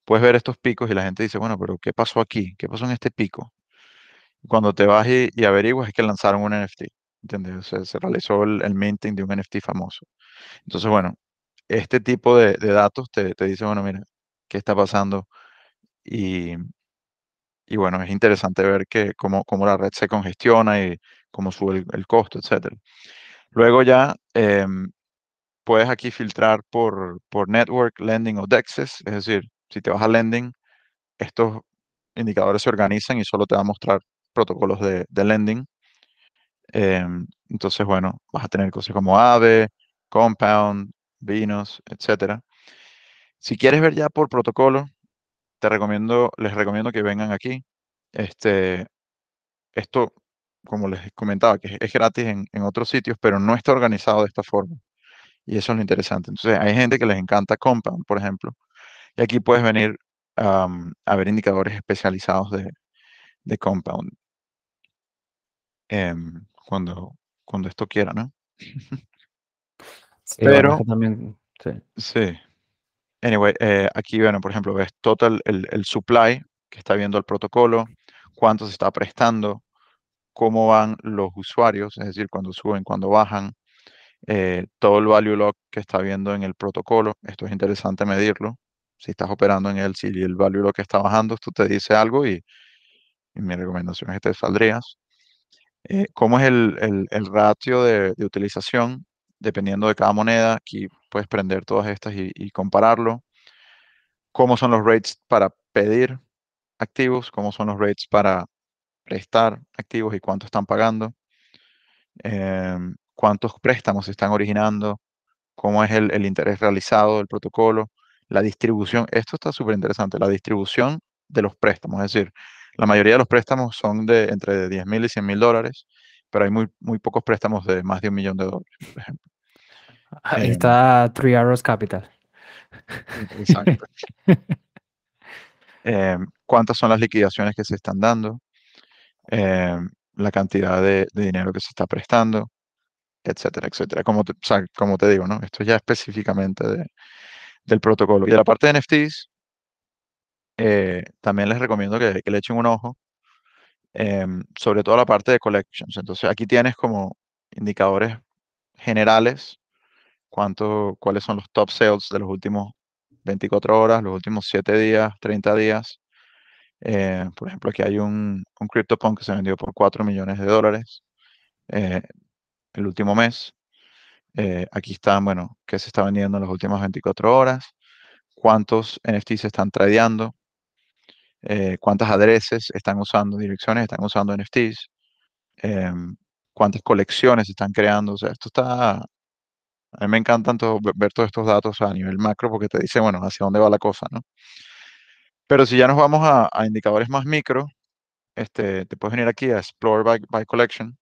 Puedes ver estos picos y la gente dice, bueno, pero ¿qué pasó aquí? ¿Qué pasó en este pico? Cuando te vas y, averiguas es que lanzaron un NFT, ¿entiendes? se realizó el, minting de un NFT famoso. Entonces, bueno, este tipo de, datos te, te, dice, bueno, mira, ¿qué está pasando? Y, y bueno, es interesante ver que cómo, cómo, la red se congestiona y cómo sube el, costo, etc. Luego ya em, puedes aquí filtrar por, por network, lending o dexes, es decir, si te vas a lending, estos indicadores se organizan y solo te va a mostrar protocolos de, lending. Em, entonces, bueno, vas a tener cosas como AVE, Compound, Vinos, etc. Si quieres ver ya por protocolo, te recomiendo, les recomiendo que vengan aquí. Este, esto, como les comentaba, que es gratis en, en otros sitios, pero no está organizado de esta forma. Y eso es lo interesante. Entonces, hay gente que les encanta Compound, por ejemplo, y aquí puedes venir a ver indicadores especializados de, de compound em, cuando, cuando esto quiera, ¿no? Pero, también, sí. Anyway, eh, aquí, bueno, por ejemplo, ves total el, el supply que está viendo el protocolo, cuánto se está prestando, cómo van los usuarios, es decir, cuando suben, cuando bajan, eh, todo el value lock que está viendo en el protocolo. Esto es interesante medirlo si estás operando en él, si el value lo que está bajando, esto te dice algo y, mi recomendación es que te saldrías. Eh, ¿Cómo es el, ratio de, utilización? Dependiendo de cada moneda, aquí puedes prender todas estas y, compararlo. ¿Cómo son los rates para pedir activos? ¿Cómo son los rates para prestar activos y cuánto están pagando? Em, ¿Cuántos préstamos están originando? ¿Cómo es el, el interés realizado del protocolo? La distribución, esto está súper interesante, la distribución de los préstamos, es decir, la mayoría de los préstamos son de entre 10 mil y 100 mil dólares, pero hay muy, muy pocos préstamos de más de un millón de dólares, por ejemplo. Ahí em, está Three Arrows Capital. Exacto. Em, ¿Cuántas son las liquidaciones que se están dando? Em, la cantidad de, dinero que se está prestando, etcétera, etcétera. Como te, como te digo, ¿no? Esto ya específicamente de, del protocolo. Y de la parte de NFTs, eh, también les recomiendo que, le echen un ojo, em, sobre todo la parte de collections. Entonces aquí tienes como indicadores generales, cuánto, cuáles son los top sales de los últimos 24 horas, los últimos 7 días, 30 días. Eh, por ejemplo, aquí hay un, un CryptoPunk que se vendió por 4 millones de dólares eh, el último mes. Eh, aquí están, bueno, qué se está vendiendo en las últimas 24 horas, cuántos NFTs se están tradeando, cuántas adreses están usando, direcciones están usando NFTs, em, cuántas colecciones están creando. O sea, esto está, a mí me encantan ver todos estos datos a nivel macro porque te dice, bueno, hacia dónde va la cosa, ¿no? Pero si ya nos vamos a, indicadores más micro, este, te puedes venir aquí a Explore by, Collection.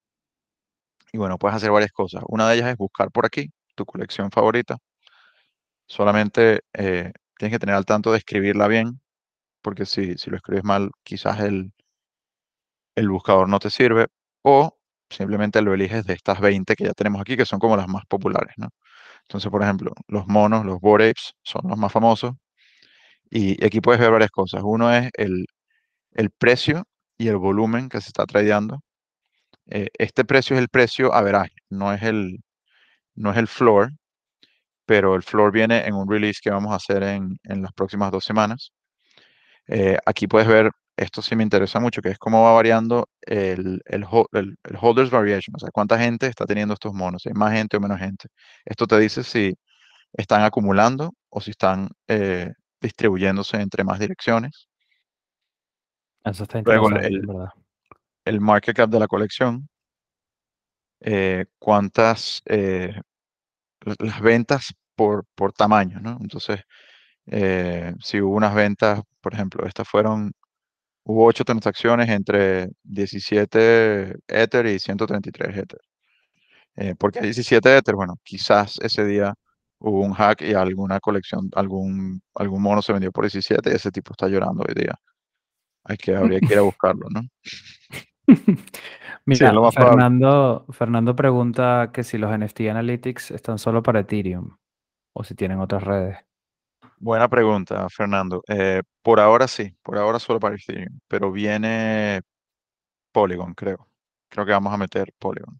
Y bueno, puedes hacer varias cosas. Una de ellas es buscar por aquí tu colección favorita. Solamente eh, tienes que tener al tanto de escribirla bien, porque si, si lo escribes mal, quizás el, el buscador no te sirve. O simplemente lo eliges de estas 20 que ya tenemos aquí, que son como las más populares, ¿no? Entonces, por ejemplo, los monos, los board son los más famosos. Y, aquí puedes ver varias cosas. Uno es el, precio y el volumen que se está tradeando. Eh, este precio es el precio average, no es el, no es el floor, pero el floor viene en un release que vamos a hacer en, las próximas dos semanas. Eh, aquí puedes ver, esto sí me interesa mucho, que es cómo va variando el, el, el, holders variation, o sea, cuánta gente está teniendo estos monos, si hay más gente o menos gente. Esto te dice si están acumulando o si están eh, distribuyéndose entre más direcciones. Eso está Luego el, el market cap de la colección, eh, cuántas eh, las ventas por, por tamaño, ¿no? Entonces, eh, si hubo unas ventas, por ejemplo, estas fueron, hubo ocho transacciones entre 17 Ether y 133 Ether. porque 17 Ether, bueno, quizás ese día hubo un hack y alguna colección, algún, algún mono se vendió por 17 y ese tipo está llorando hoy día. Hay que, habría que ir a buscarlo, ¿no? Mira, Fernando, Fernando pregunta que si los NFT Analytics están solo para Ethereum o si tienen otras redes. Buena pregunta, Fernando. Eh, por ahora sí, por ahora solo para Ethereum, pero viene Polygon, creo. Creo que vamos a meter Polygon.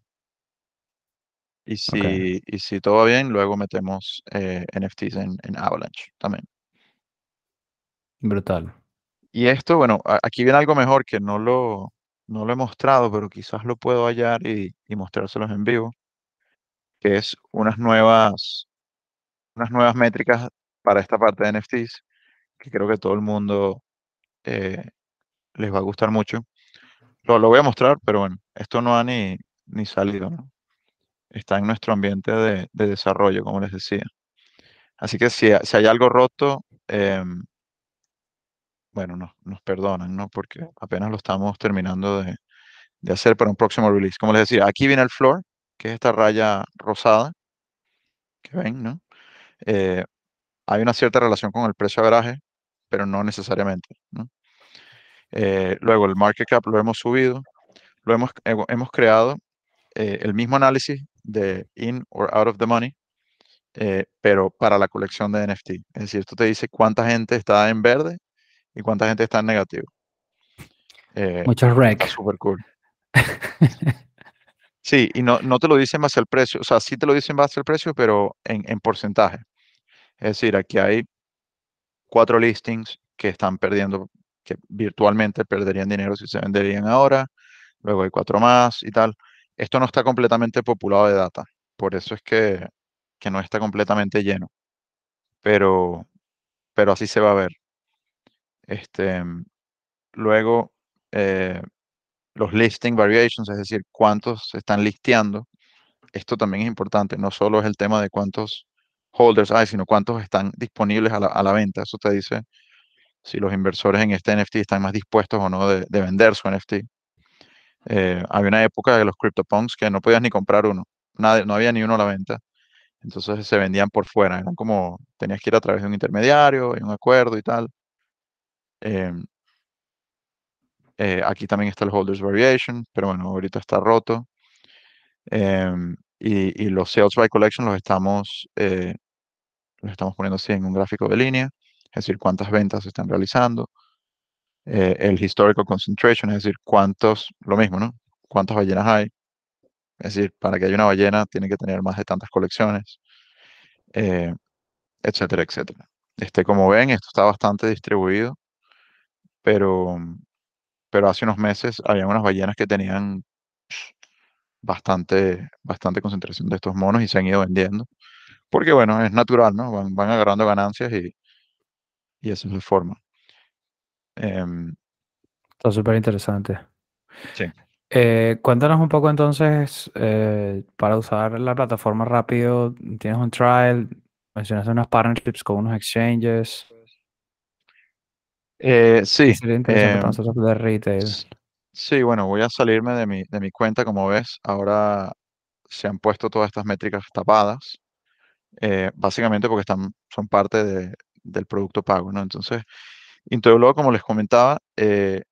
Y si, y si todo va bien, luego metemos eh, NFTs en, en, Avalanche también. Brutal. Y esto, bueno, aquí viene algo mejor que no lo, no lo he mostrado, pero quizás lo puedo hallar y, y mostrárselos en vivo, que es unas nuevas, unas nuevas métricas para esta parte de NFTs, que creo que todo el mundo eh, les va a gustar mucho. Lo, voy a mostrar, pero bueno, esto no ha ni, salido, ¿no? está en nuestro ambiente de, desarrollo, como les decía. Así que si, si hay algo roto, em, bueno, no, nos perdonan, ¿no? Porque apenas lo estamos terminando de, hacer para un próximo release. Como les decía, aquí viene el floor, que es esta raya rosada, que ven, ¿no? Eh, hay una cierta relación con el precio de garaje, pero no necesariamente, ¿no? Eh, luego el market cap lo hemos subido, lo hemos, hemos creado eh, el mismo análisis de in or out of the money, pero para la colección de NFT. Es decir, esto te dice cuánta gente está en verde y cuánta gente está en negativo. Eh, Muchos rec. Super cool. Sí, y no, no te lo dicen base al precio, o sea, sí te lo dicen base al precio, pero en, en porcentaje. Es decir, aquí hay cuatro listings que están perdiendo, que virtualmente perderían dinero si se venderían ahora, luego hay cuatro más y tal. Esto no está completamente populado de data, por eso es que, no está completamente lleno, pero, pero así se va a ver. Este, luego, eh, los listing variations, es decir, cuántos se están listeando. Esto también es importante, no solo es el tema de cuántos holders hay, sino cuántos están disponibles a la, venta. Eso te dice si los inversores en este NFT están más dispuestos o no de, de vender su NFT. Eh, había una época de los CryptoPunks que no podías ni comprar uno, nada, no había ni uno a la venta. Entonces se vendían por fuera, eran como, tenías que ir a través de un intermediario, en un acuerdo y tal. Em, eh, aquí también está el Holders Variation, pero bueno, ahorita está roto. Em, y, los Sales by Collection los estamos, eh, los estamos poniendo así en un gráfico de línea, es decir, cuántas ventas se están realizando. Eh, el historical concentration, es decir, cuántos, lo mismo, ¿no? Cuántas ballenas hay. Es decir, para que haya una ballena tiene que tener más de tantas colecciones, etcétera, etcétera. Este, como ven, esto está bastante distribuido, pero, pero hace unos meses había unas ballenas que tenían bastante, bastante concentración de estos monos y se han ido vendiendo. Porque bueno, es natural, ¿no? Van, van agarrando ganancias y, y esa es la forma. Em, Está súper interesante. sí. Eh, cuéntanos un poco entonces, eh, para usar la plataforma rápido, tienes un trial, mencionaste unas partnerships con unos exchanges. Eh, ¿Qué sí, sería interesante em, de retail? sí, bueno, voy a salirme de mi, de mi cuenta, como ves. Ahora se han puesto todas estas métricas tapadas, eh, básicamente porque están, son parte de- del producto pago, ¿no? Entonces, Intolog, como les comentaba, eh,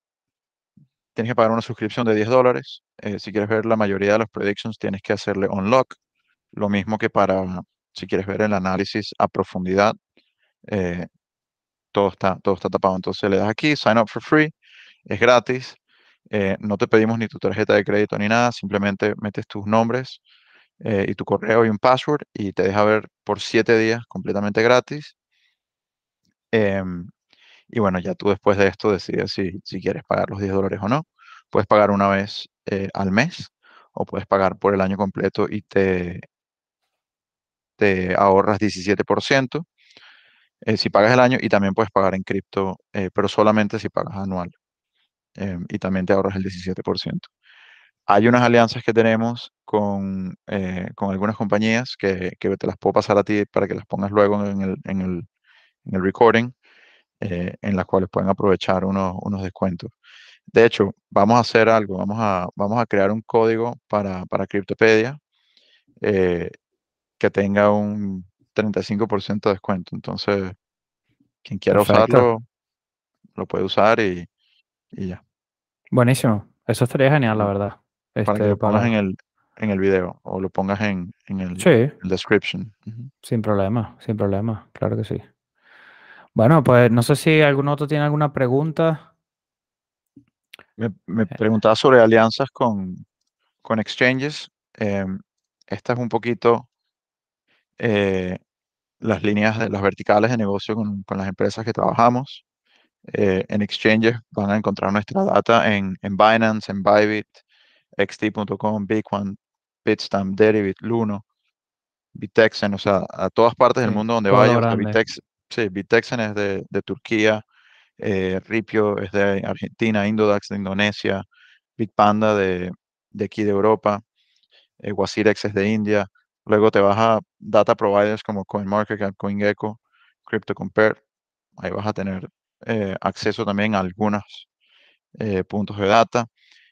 tienes que pagar una suscripción de 10 dólares. Eh, si quieres ver la mayoría de los predictions, tienes que hacerle unlock. Lo mismo que para, si quieres ver el análisis a profundidad, eh, todo está, todo está tapado. Entonces le das aquí, sign up for free, es gratis. eh, no te pedimos ni tu tarjeta de crédito ni nada, simplemente metes tus nombres eh, y tu correo y un password y te deja ver por siete días completamente gratis. Em, y bueno, ya tú después de esto decides si, si quieres pagar los 10 dólares o no. Puedes pagar una vez eh, al mes o puedes pagar por el año completo y te, te ahorras 17%. Eh, si pagas el año y también puedes pagar en cripto, eh, pero solamente si pagas anual. em, y también te ahorras el 17%. Hay unas alianzas que tenemos con, eh, con algunas compañías que, que te las puedo pasar a ti para que las pongas luego en el, en el, en el recording, en las cuales pueden aprovechar unos, unos descuentos. De hecho, vamos a hacer algo, vamos a, vamos a crear un código para, para Cryptopedia que tenga un 35% de descuento. Entonces, quien quiera Perfecto. usarlo, lo puede usar y, y ya. Buenísimo. Eso estaría genial, la verdad. Para que Este, lo pongas para... en el, en el video o lo pongas en, en el, Sí, el description. Sin problema, sin problema. Claro que sí. Bueno, pues no sé si algún otro tiene alguna pregunta. Me, me Eh. preguntaba sobre alianzas con, con exchanges. Em, esta es un poquito eh, las líneas, de, las verticales de negocio con, con las empresas que trabajamos. Eh, en exchanges van a encontrar nuestra data en, en Binance, en Bybit, xt.com, Bitcoin, Bitstamp, Deribit, Luno, Bitexen, o sea, a todas partes del Sí, mundo donde grande. Bitex, sí, Bitexen es de, de Turquía, eh, Ripio es de Argentina, Indodax de Indonesia, Bitpanda de, de aquí de Europa, eh, Wasirex es de India. Luego te vas a data providers como CoinMarketCap, CoinGecko, CryptoCompare. Ahí vas a tener eh, acceso también a algunos eh, puntos de data.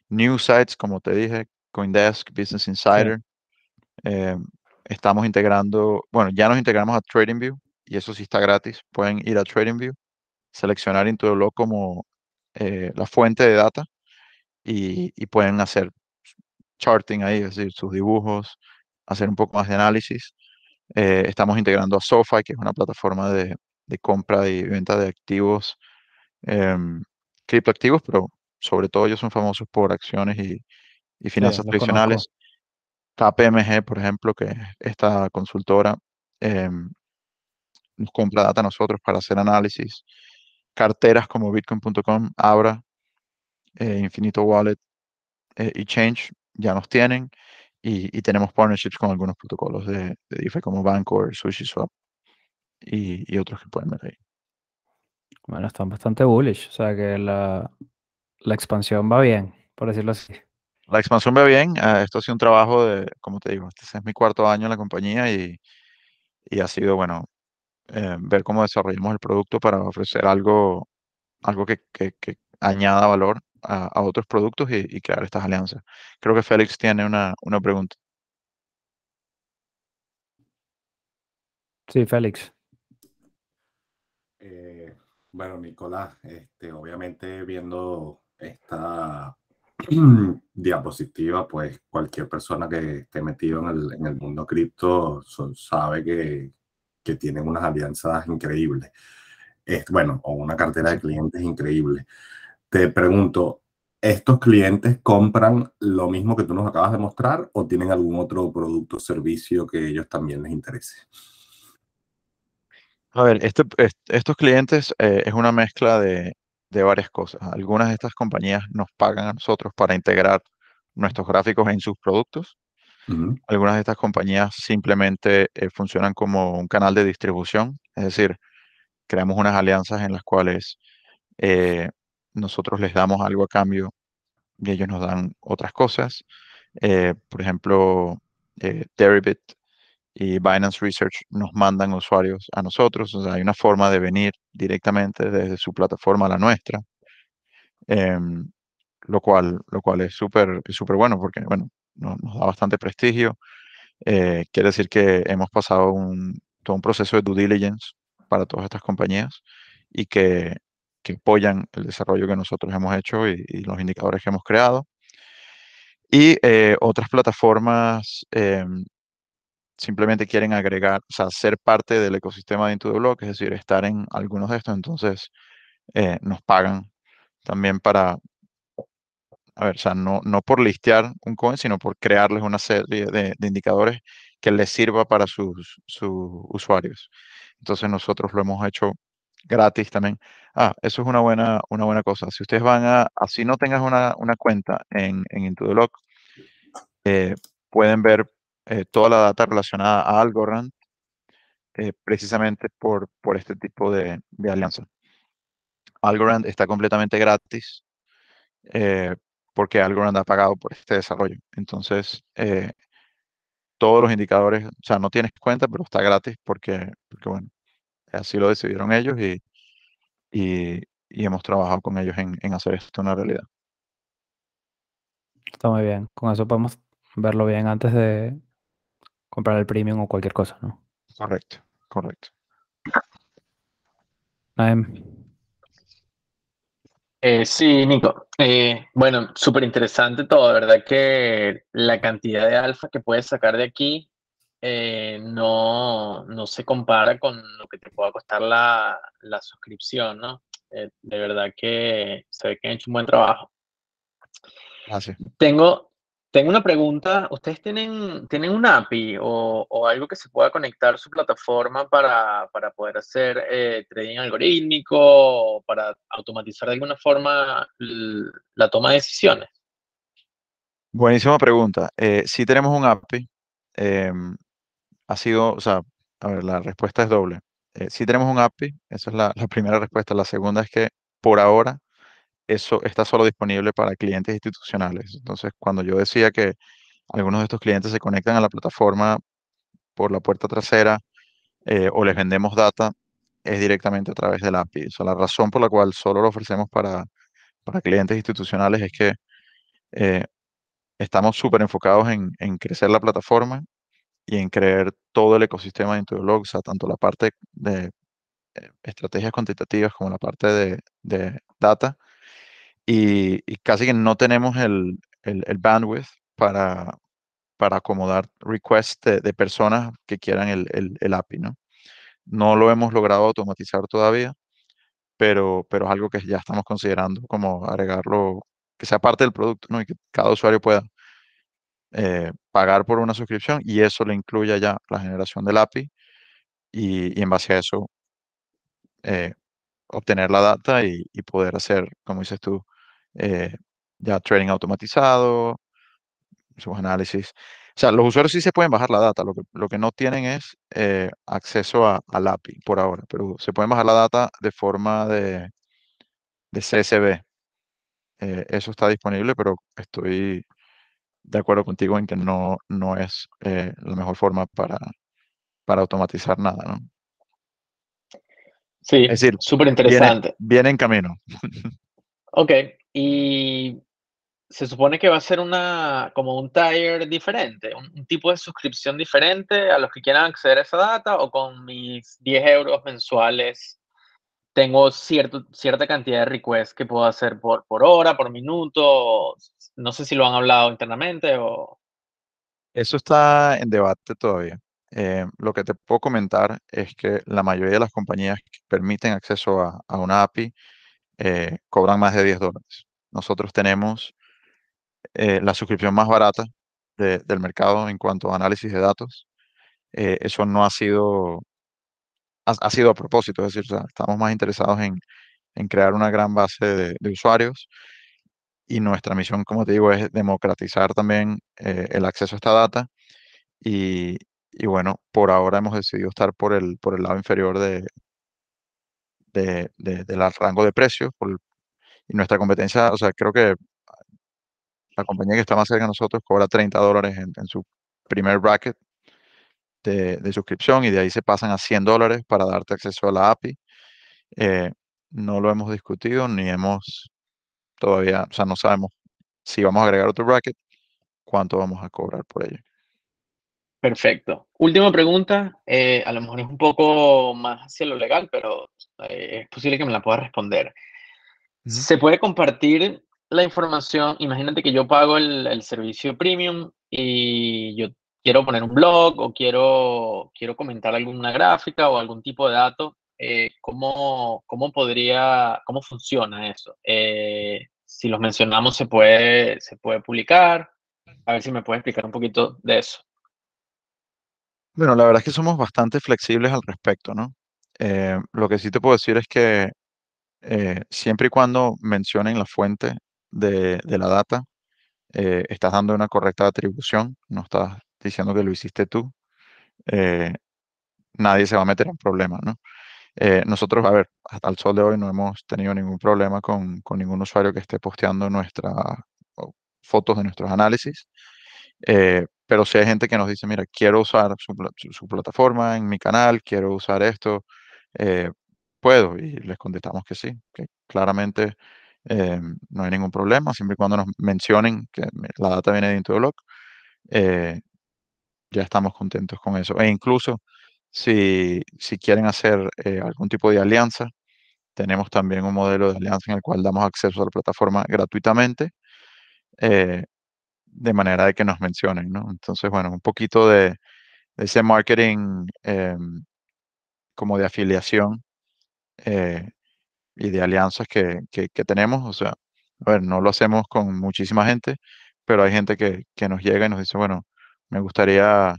News sites, como te dije, CoinDesk, Business Insider. Eh, estamos integrando, bueno, ya nos integramos a TradingView y eso sí está gratis. Pueden ir a TradingView, seleccionar Intolog como la fuente de data y, y pueden hacer charting ahí, es decir, sus dibujos, hacer un poco más de análisis. Eh, estamos integrando a SoFi, que es una plataforma de, de compra y venta de activos, em, criptoactivos, pero sobre todo ellos son famosos por acciones y, y finanzas tradicionales. KPMG, por ejemplo, que es esta consultora, em, nos compra data a nosotros para hacer análisis. Carteras como Bitcoin.com, Abra, eh, Infinito Wallet eh, y Change ya nos tienen. Y, y tenemos partnerships con algunos protocolos de, de DeFi como Bancor, SushiSwap y, y otros que pueden ver ahí. Bueno, están bastante bullish, o sea que la, la expansión va bien, por decirlo así. La expansión va bien. ah, esto ha sido un trabajo de, como te digo, este es mi cuarto año en la compañía y, y ha sido, bueno, eh, ver cómo desarrollamos el producto para ofrecer algo, algo que, que- que añada valor a, a otros productos y, y crear estas alianzas. Creo que Félix tiene una, una pregunta. Sí, Félix. Eh, bueno, Nicolás, este, obviamente viendo esta diapositiva, pues cualquier persona que esté metido en el, en el mundo cripto so- sabe que, que tienen unas alianzas increíbles. Es, bueno, o una cartera de clientes increíble. Te pregunto, ¿estos clientes compran lo mismo que tú nos acabas de mostrar o tienen algún otro producto o servicio que ellos también les interese? A ver, este- est- estos clientes eh, es una mezcla de, de varias cosas. Algunas de estas compañías nos pagan a nosotros para integrar nuestros gráficos en sus productos. Algunas de estas compañías simplemente eh, funcionan como un canal de distribución, es decir, creamos unas alianzas en las cuales eh, nosotros les damos algo a cambio y ellos nos dan otras cosas. Eh, por ejemplo, eh, Deribit y Binance Research nos mandan usuarios a nosotros. Hay una forma de venir directamente desde su plataforma a la nuestra, em, lo cual, lo cual es súper súper bueno porque, bueno, no- nos da bastante prestigio. Eh, quiere decir que hemos pasado un, todo un proceso de due diligence para todas estas compañías y que, que apoyan el desarrollo que nosotros hemos hecho y, los indicadores que hemos creado. Y eh, otras plataformas em, simplemente quieren agregar, o sea, ser parte del ecosistema de Into es decir, estar en algunos de estos, entonces eh, nos pagan también para, a ver, o sea, no, no por listear un coin, sino por crearles una serie de, de indicadores que les sirva para sus, sus usuarios. Entonces nosotros lo hemos hecho gratis también. Ah, eso es una buena, una buena cosa. Si ustedes van a, así no tengas una, una cuenta en, en eh, pueden ver eh, toda la data relacionada a Algorand eh, precisamente por, por este tipo de, de alianza. Algorand está completamente gratis eh, porque Algorand ha pagado por este desarrollo. Entonces, todos los indicadores, o sea, no tienes cuenta, pero está gratis porque, porque bueno, así lo decidieron ellos y, y, y hemos trabajado con ellos en, en hacer esto una realidad. Está muy bien. Con eso podemos verlo bien antes de comprar el premium o cualquier cosa, ¿no? Correcto, correcto. Naem, Eh, sí, Nico. Eh, bueno, súper interesante todo, verdad que la cantidad de alfa que puedes sacar de aquí eh, no, no se compara con lo que te pueda costar la, la suscripción, ¿no? Eh, de verdad que se ve que han hecho un buen trabajo. Gracias. Tengo, tengo una pregunta. ¿Ustedes tienen, tienen un API o, o algo que se pueda conectar a su plataforma para, para poder hacer eh, trading algorítmico o para automatizar de alguna forma la toma de decisiones? Buenísima pregunta. Eh, sí tenemos un API. Ha sido, o sea, a ver, la respuesta es doble. Eh, sí tenemos un API, esa es la, la primera respuesta. La segunda es que por ahora eso está solo disponible para clientes institucionales. Entonces, cuando yo decía que algunos de estos clientes se conectan a la plataforma por la puerta trasera eh, o les vendemos data, es directamente a través del API. O sea, la razón por la cual solo lo ofrecemos para, para clientes institucionales es que eh, estamos súper enfocados en, en crecer la plataforma y en crear todo el ecosistema de Intolog, o sea, tanto la parte de eh, estrategias cuantitativas como la parte de, de data. Y, y casi que no tenemos el, el- el bandwidth para, para acomodar requests de, de personas que quieran el, el- el API, ¿no? No lo hemos logrado automatizar todavía, pero, pero es algo que ya estamos considerando como agregarlo, que sea parte del producto, ¿no? Y que cada usuario pueda eh, pagar por una suscripción y eso le incluya ya la generación del API y, y en base a eso eh, obtener la data y, poder hacer, como dices tú, eh, ya trading automatizado, sus análisis. O sea, los usuarios sí se pueden bajar la data, lo que, lo que no tienen es acceso a, al API por ahora, pero se pueden bajar la data de forma de, de CSV. Eso está disponible, pero estoy de acuerdo contigo en que no, no es eh, la mejor forma para, para automatizar nada, ¿no? Sí, Es decir, súper viene, interesante. viene en camino. Ok, y se supone que va a ser una, como un tier diferente, un, un tipo de suscripción diferente a los que quieran acceder a esa data o con mis 10 euros mensuales tengo cierto, cierta cantidad de requests que puedo hacer por, por hora, por minuto. No sé si lo han hablado internamente o... Eso está en debate todavía. Eh, lo que te puedo comentar es que la mayoría de las compañías que permiten acceso a, a una API eh, cobran más de 10 dólares. Nosotros tenemos eh, la suscripción más barata de- del mercado en cuanto a análisis de datos. Eso no ha sido ha, sido a propósito, es decir, estamos más interesados en, crear una gran base de, usuarios y nuestra misión, como te digo, es democratizar también eh, el acceso a esta data y, bueno, por ahora hemos decidido estar por el, lado inferior de, de, del rango de precios y nuestra competencia, o sea, creo que la compañía que está más cerca de nosotros cobra 30 dólares en su primer bracket de, de, suscripción y de ahí se pasan a 100 dólares para darte acceso a la API. Eh, no lo hemos discutido ni hemos todavía, o sea, no sabemos si vamos a agregar otro bracket, cuánto vamos a cobrar por ello. Perfecto. Última pregunta, eh, a lo mejor es un poco más hacia lo legal, pero eh, es posible que me la pueda responder. ¿Se puede compartir la información? Imagínate que yo pago el, el, servicio premium y yo quiero poner un blog o quiero, quiero comentar alguna gráfica o algún tipo de dato. Eh, ¿cómo, ¿Cómo podría, cómo funciona eso? Eh, si los mencionamos, ¿se puede, ¿se puede publicar? A ver si me puedes explicar un poquito de eso. Bueno, la verdad es que somos bastante flexibles al respecto, ¿no? Eh, lo que sí te puedo decir es que siempre y cuando mencionen la fuente de, la data, estás dando una correcta atribución, no estás diciendo que lo hiciste tú, nadie se va a meter en problemas, ¿no? nosotros, a ver, hasta el sol de hoy no hemos tenido ningún problema con, ningún usuario que esté posteando nuestras fotos de nuestros análisis. Eh, pero si hay gente que nos dice, mira, quiero usar su, plataforma en mi canal, quiero usar esto, eh, puedo. Y les contestamos que sí, que claramente eh, no hay ningún problema, siempre y cuando nos mencionen que la data viene de Intolog, eh, ya estamos contentos con eso. E incluso si, si quieren hacer algún tipo de alianza, tenemos también un modelo de alianza en el cual damos acceso a la plataforma gratuitamente de manera de que nos mencionen, ¿no? Entonces, bueno, un poquito de, ese marketing em, como de afiliación eh, y de alianzas que, que, tenemos. O sea, a ver, no lo hacemos con muchísima gente, pero hay gente que, que nos llega y nos dice, bueno, me gustaría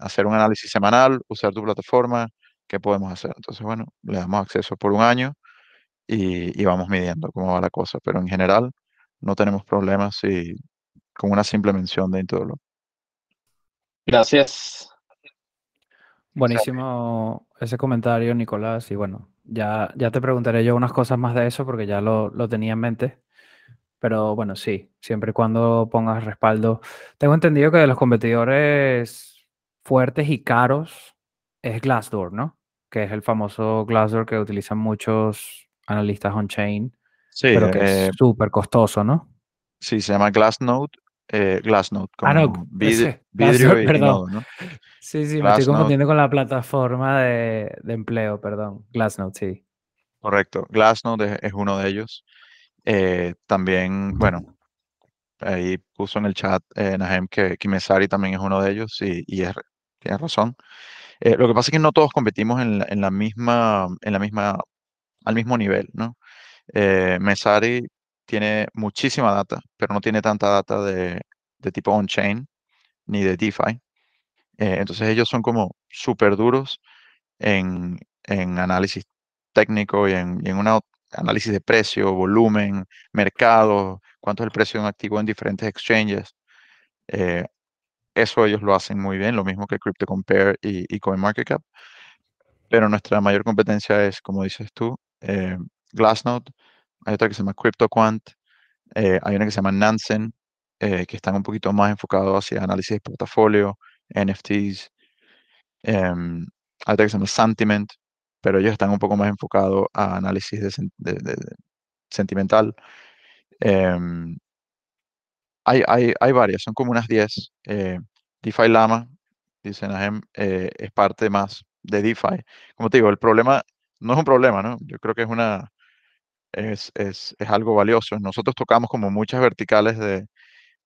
hacer un análisis semanal, usar tu plataforma, ¿qué podemos hacer? Entonces, bueno, le damos acceso por un año y, y vamos midiendo cómo va la cosa, pero en general no tenemos problemas si, con una simple mención de Intodolo. Gracias. Buenísimo ese comentario, Nicolás. Y bueno, ya, ya te preguntaré yo unas cosas más de eso porque ya lo, lo tenía en mente. Pero bueno, sí, siempre y cuando pongas respaldo. Tengo entendido que de los competidores fuertes y caros es Glassdoor, ¿no? Que es el famoso Glassdoor que utilizan muchos analistas on-chain. Sí, pero que es eh, súper costoso, ¿no? Sí, se llama Glassnode eh, Glassnode. ah, no, vidrio, y perdón. ¿no? Sí, sí, me estoy confundiendo con la plataforma de, de, empleo, perdón. Glassnode, sí. Correcto. Glassnode es, uno de ellos. Eh, también, bueno, ahí puso en el chat eh, Nahem que Kimesari también es uno de ellos y, y tiene razón. Eh, lo que pasa es que no todos competimos en la, en misma, en la misma, al mismo nivel, ¿no? Eh, Mesari tiene muchísima data, pero no tiene tanta data de, tipo on-chain ni de DeFi. Eh, entonces ellos son como súper duros en, análisis técnico y en, un análisis de precio, volumen, mercado, cuánto es el precio de un activo en diferentes exchanges. Eh, eso ellos lo hacen muy bien, lo mismo que CryptoCompare y, y CoinMarketCap. Pero nuestra mayor competencia es, como dices tú, eh, Glassnode, hay otra que se llama CryptoQuant, eh, hay una que se llama Nansen, eh, que están un poquito más enfocados hacia análisis de portafolio, NFTs. Em, hay otra que se llama Sentiment, pero ellos están un poco más enfocados a análisis de, sentimental. Em, hay, hay, hay, varias, son como unas 10. Eh, DeFi Lama, dicen es parte más de DeFi. Como te digo, el problema no es un problema, ¿no? Yo creo que es una, es, es, es, algo valioso. Nosotros tocamos como muchas verticales de,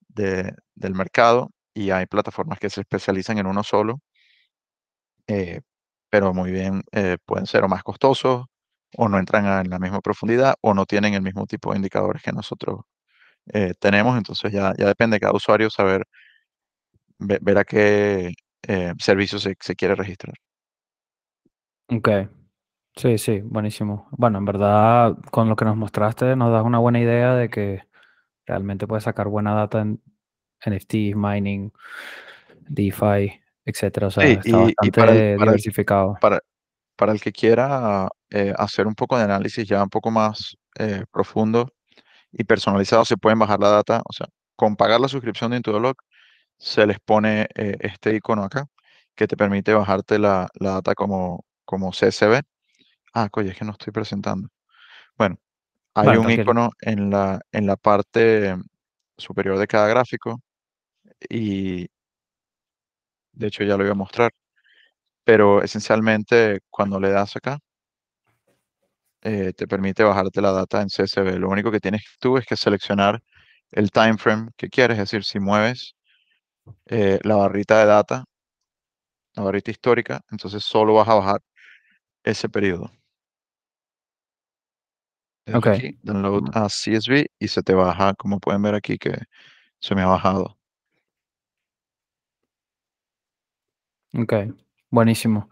de, del mercado y hay plataformas que se especializan en uno solo, eh, pero muy bien eh, pueden ser o más costosos o no entran en la misma profundidad o no tienen el mismo tipo de indicadores que nosotros eh, tenemos. Entonces ya, ya depende de cada usuario saber ver, a qué servicio se, se quiere registrar. Ok. Sí, sí, buenísimo. Bueno, en verdad, con lo que nos mostraste, nos das una buena idea de que realmente puedes sacar buena data en NFTs, mining, DeFi, etcétera. O sea, Sí, está y, para el, para el, diversificado. para, para el que quiera eh, hacer un poco de análisis ya un poco más eh, profundo y personalizado, se pueden bajar la data. O sea, con pagar la suscripción de Intudolog, se les pone eh, este icono acá que te permite bajarte la, la data como, como CSV. Ah, coño, es que no estoy presentando. Bueno, hay Bueno, un tranquilo. icono en la, en la parte superior de cada gráfico y de hecho ya lo iba a mostrar, pero esencialmente cuando le das acá, eh, te permite bajarte la data en CSV. Lo único que tienes tú es que seleccionar el time frame que quieres, es decir, si mueves eh, la barrita de data, la barrita histórica, entonces solo vas a bajar ese periodo. Ok. aquí, download a CSV y se te baja, como pueden ver aquí que se me ha bajado. Ok. Buenísimo.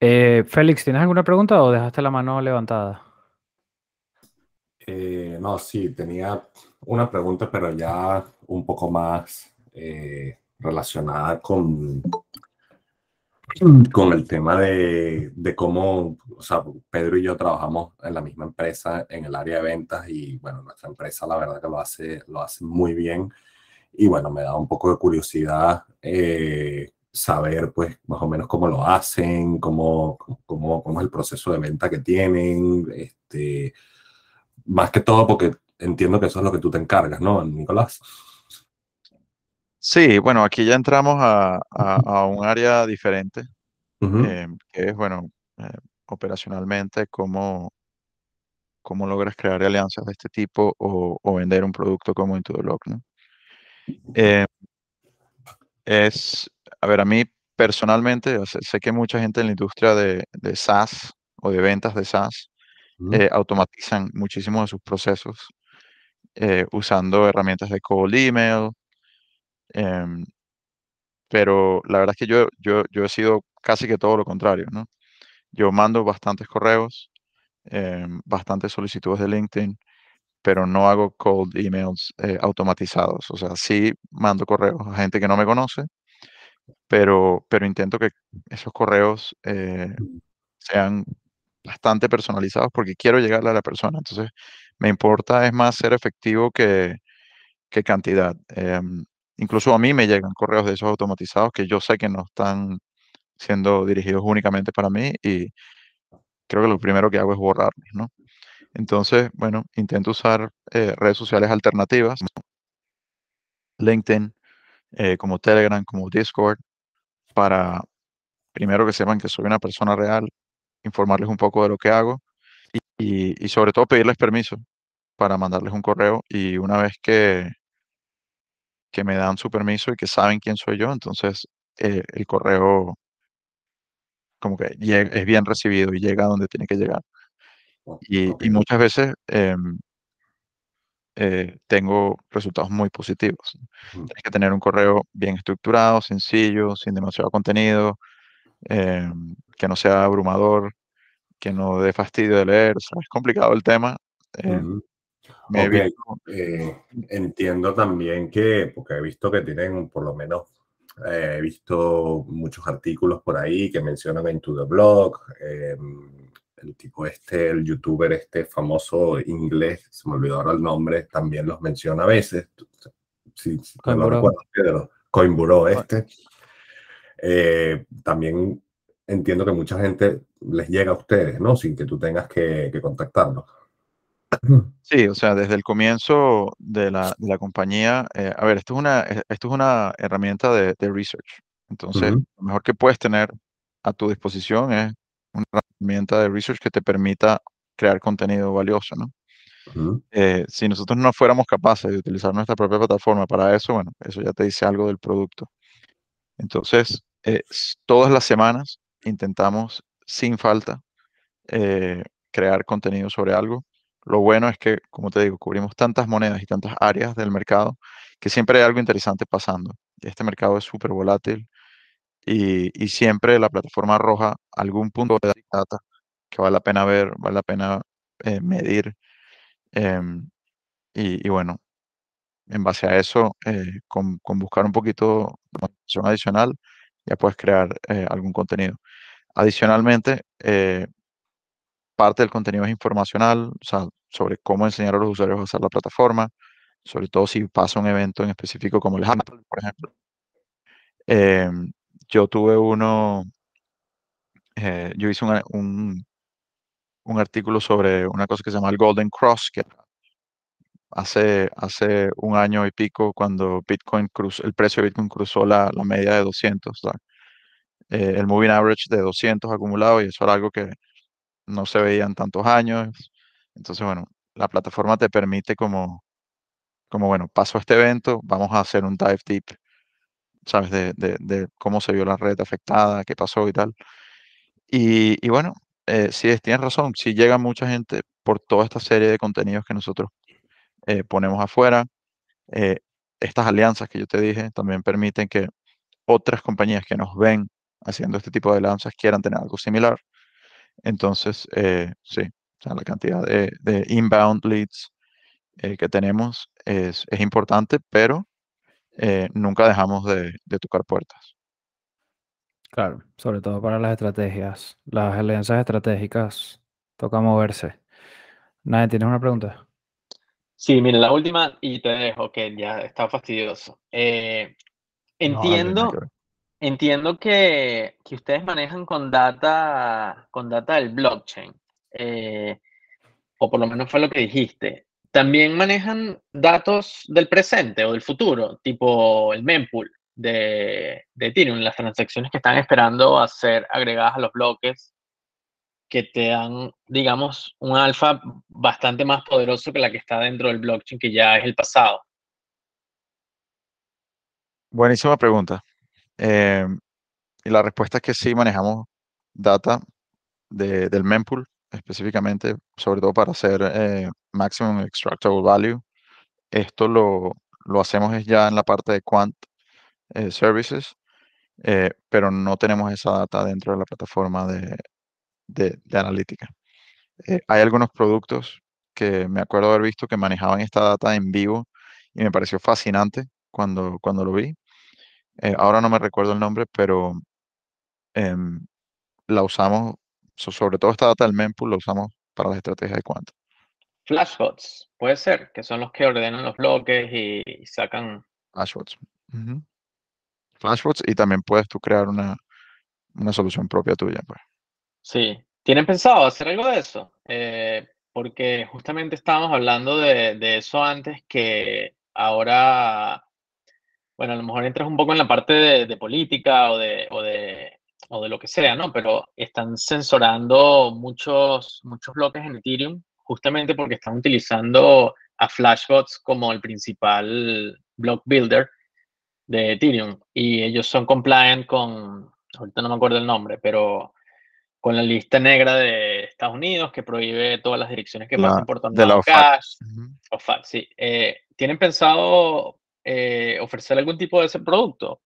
Eh, Félix, ¿tienes alguna pregunta o dejaste la mano levantada? Eh, no, sí, tenía una pregunta, pero ya un poco más eh, relacionada con, con el tema de, de cómo, o sea, Pedro y yo trabajamos en la misma empresa en el área de ventas y bueno, nuestra empresa la verdad que lo hace, lo hace muy bien y bueno, me da un poco de curiosidad saber pues más o menos cómo lo hacen, cómo, cómo, cómo es el proceso de venta que tienen, este, más que todo porque entiendo que eso es lo que tú te encargas, ¿no, Nicolás? Sí, bueno, aquí ya entramos a, a- a un área diferente, eh, que es, bueno, eh, operacionalmente, cómo, cómo logras crear alianzas de este tipo o, o vender un producto como Intudolog, ¿no? Eh, es, a ver, a mí personalmente, sé que mucha gente en la industria de, de SaaS o de ventas de SaaS eh, automatizan muchísimo de sus procesos eh, usando herramientas de cold email, em, pero la verdad es que yo, yo, yo he sido casi que todo lo contrario, ¿no? Yo mando bastantes correos, em, bastantes solicitudes de LinkedIn, pero no hago cold emails eh, automatizados. O sea, sí mando correos a gente que no me conoce, pero, pero intento que esos correos eh, sean bastante personalizados porque quiero llegarle a la persona. Entonces, me importa es más ser efectivo que, que cantidad. Em, incluso a mí me llegan correos de esos automatizados que yo sé que no están siendo dirigidos únicamente para mí y creo que lo primero que hago es borrarlos, ¿no? Entonces, bueno, intento usar eh, redes sociales alternativas, LinkedIn, eh, como Telegram, como Discord, para primero que sepan que soy una persona real, informarles un poco de lo que hago y, y sobre todo pedirles permiso para mandarles un correo y una vez que, que me dan su permiso y que saben quién soy yo, entonces eh, el correo como que llega- es bien recibido y llega a donde tiene que llegar. Y, ok, y muchas veces em, eh, tengo resultados muy positivos. Tienes que tener un correo bien estructurado, sencillo, sin demasiado contenido, em, que no sea abrumador, que no dé fastidio de leer. o sea, es complicado el tema. eh, ujú. me he Ok, visto, eh, entiendo también que, porque he visto que tienen, por lo menos, eh, he visto muchos artículos por ahí que mencionan en The Blog, eh, el tipo este, el youtuber este famoso inglés, se me olvidó ahora el nombre, también los menciona a veces, si, si te lo Pedro, este. Eh, también entiendo que mucha gente les llega a ustedes, ¿no? Sin que tú tengas que, que contactarlos. sí, o sea, desde el comienzo de la, de la compañía, eh, a ver, esto es una, eh, esto es una herramienta de, de research. Entonces, lo mejor que puedes tener a tu disposición es una herramienta de research que te permita crear contenido valioso, ¿no? Eh, si nosotros no fuéramos capaces de utilizar nuestra propia plataforma para eso, bueno, eso ya te dice algo del producto. Entonces, eh, todas las semanas intentamos, sin falta, eh, crear contenido sobre algo. Lo bueno es que, como te digo, cubrimos tantas monedas y tantas áreas del mercado que siempre hay algo interesante pasando. Este mercado es súper volátil y, y siempre la plataforma arroja algún punto de data que vale la pena ver, vale la pena eh, medir. em, y, y bueno, en base a eso, eh, con, con buscar un poquito de información adicional, ya puedes crear eh, algún contenido. Adicionalmente, eh, parte del contenido es informacional, o sea, sobre cómo enseñar a los usuarios a usar la plataforma, sobre todo si pasa un evento en específico como el Handle, por ejemplo. Yo tuve uno, eh, yo hice un, un artículo sobre una cosa que se llama el Golden Cross, que hace, hace un año y pico, cuando Bitcoin cruzó, el precio de Bitcoin cruzó la, la media de 200, ¿sabes? Eh, el moving average de 200 acumulado, y eso era algo que no se veía en tantos años. Entonces, bueno, la plataforma te permite como, como bueno, paso este evento, vamos a hacer un dive deep, ¿sabes? De, de- de cómo se vio la red afectada, qué pasó y tal. Y, y bueno, eh, sí, es- razón, sí llega mucha gente por toda esta serie de contenidos que nosotros eh, ponemos afuera. Eh, estas alianzas que yo te dije también permiten que otras compañías que nos ven haciendo este tipo de alianzas quieran tener algo similar. Entonces, eh, sí, o sea, la cantidad de, de inbound leads eh, que tenemos es, es importante, pero eh, nunca dejamos de, de tocar puertas. Claro, sobre todo para las estrategias, las alianzas estratégicas, toca moverse. Nadie, ¿tienes una pregunta? Sí, mira, la última y te dejo, que ya está fastidioso. Eh, no entiendo, entiendo que, que ustedes manejan con data, con data del blockchain, eh, o por lo menos fue lo que dijiste. También manejan datos del presente o del futuro, tipo el mempool de, de Ethereum, las transacciones que están esperando a ser agregadas a los bloques que te dan, digamos, un alfa bastante más poderoso que la que está dentro del blockchain, que ya es el pasado. Buenísima pregunta. Eh, y la respuesta es que sí manejamos data de- del mempool específicamente, sobre todo para hacer eh, maximum extractable value. Esto lo, lo hacemos ya en la parte de quant eh, services, eh, pero no tenemos esa data dentro de la plataforma de, de- analítica. Eh, hay algunos productos que me acuerdo haber visto que manejaban esta data en vivo y me pareció fascinante cuando, cuando lo vi. Ahora no me recuerdo el nombre, pero em, la usamos, so- sobre todo esta data del mempool, la usamos para las estrategias de quant. Flashbots, puede ser, que son los que ordenan los bloques y, y sacan. Flashbots. Flashbots y también puedes tú crear una, una solución propia tuya. Pues. Sí. ¿Tienen pensado hacer algo de eso? Eh, porque justamente estábamos hablando de, de eso antes, que ahora, bueno, a lo mejor entras un poco en la parte de, de política o de, o de, o de lo que sea, ¿no? Pero están censurando muchos, muchos bloques en Ethereum justamente porque están utilizando a Flashbots como el principal block builder de Ethereum y ellos son compliant con, ahorita no me acuerdo el nombre, pero con la lista negra de Estados Unidos que prohíbe todas las direcciones que La- pasen por de la OFAC. Cash. Ujú. OFAC, sí. Eh, ¿Tienen pensado eh, ofrecer algún tipo de ese producto?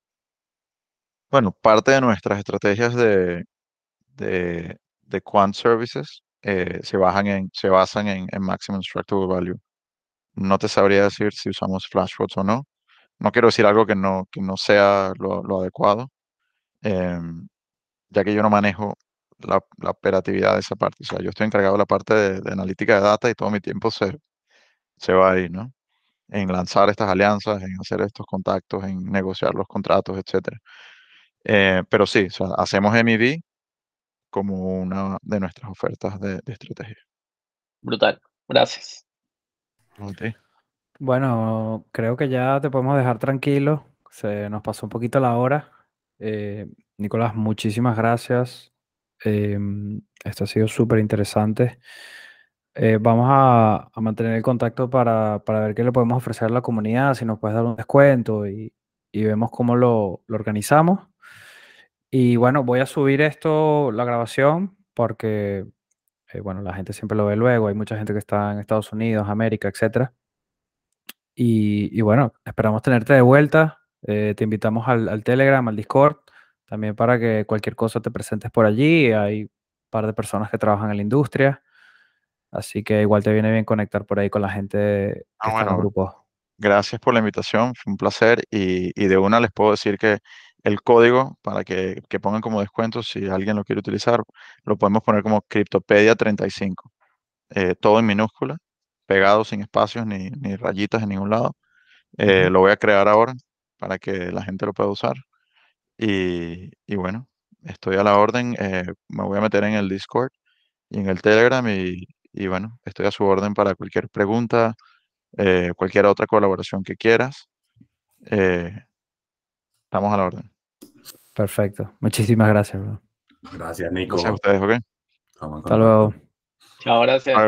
Bueno, parte de nuestras estrategias de, de, de quant services eh, se, bajan en, se basan en, en maximum extractable value. No te sabría decir si usamos flashbots o no. No quiero decir algo que no, que no sea lo, lo adecuado, em, ya que yo no manejo la, la operatividad de esa parte. O sea, yo estoy encargado de la parte de, de analítica de data y todo mi tiempo se, se va ahí, ¿no? En lanzar estas alianzas, en hacer estos contactos, en negociar los contratos, etcétera. Eh, pero sí, o sea, hacemos MEV como una de nuestras ofertas de, de estrategia. Brutal. Gracias. Ok. Bueno, creo que ya te podemos dejar tranquilo. Se nos pasó un poquito la hora. Eh, Nicolás, muchísimas gracias. Em, esto ha sido súper interesante. Eh, vamos a, a mantener el contacto para, para ver qué le podemos ofrecer a la comunidad, si nos puedes dar un descuento y, y vemos cómo lo, lo organizamos. Y bueno, voy a subir esto, la grabación, porque eh, bueno, la gente siempre lo ve luego. Hay mucha gente que está en Estados Unidos, América, etcétera. Y, y bueno, esperamos tenerte de vuelta. Eh, te invitamos al, al Telegram, al Discord, también para que cualquier cosa te presentes por allí. Hay un par de personas que trabajan en la industria, así que igual te viene bien conectar por ahí con la gente que Ah, está en bueno, grupos. gracias por la invitación, fue un placer y, y de una les puedo decir que el código para que, que pongan como descuento, si alguien lo quiere utilizar, lo podemos poner como Cryptopedia35, eh, todo en minúscula, pegado sin espacios ni, ni rayitas en ningún lado. Eh. Lo voy a crear ahora para que la gente lo pueda usar. Y, y bueno, estoy a la orden. eh, me voy a meter en el Discord y en el Telegram y, y bueno, estoy a su orden para cualquier pregunta, cualquier otra colaboración que quieras. eh, estamos a la orden. Perfecto. Muchísimas gracias, bro. Gracias, Nico. Gracias a ustedes, ¿ok? Hasta luego. Chao, gracias.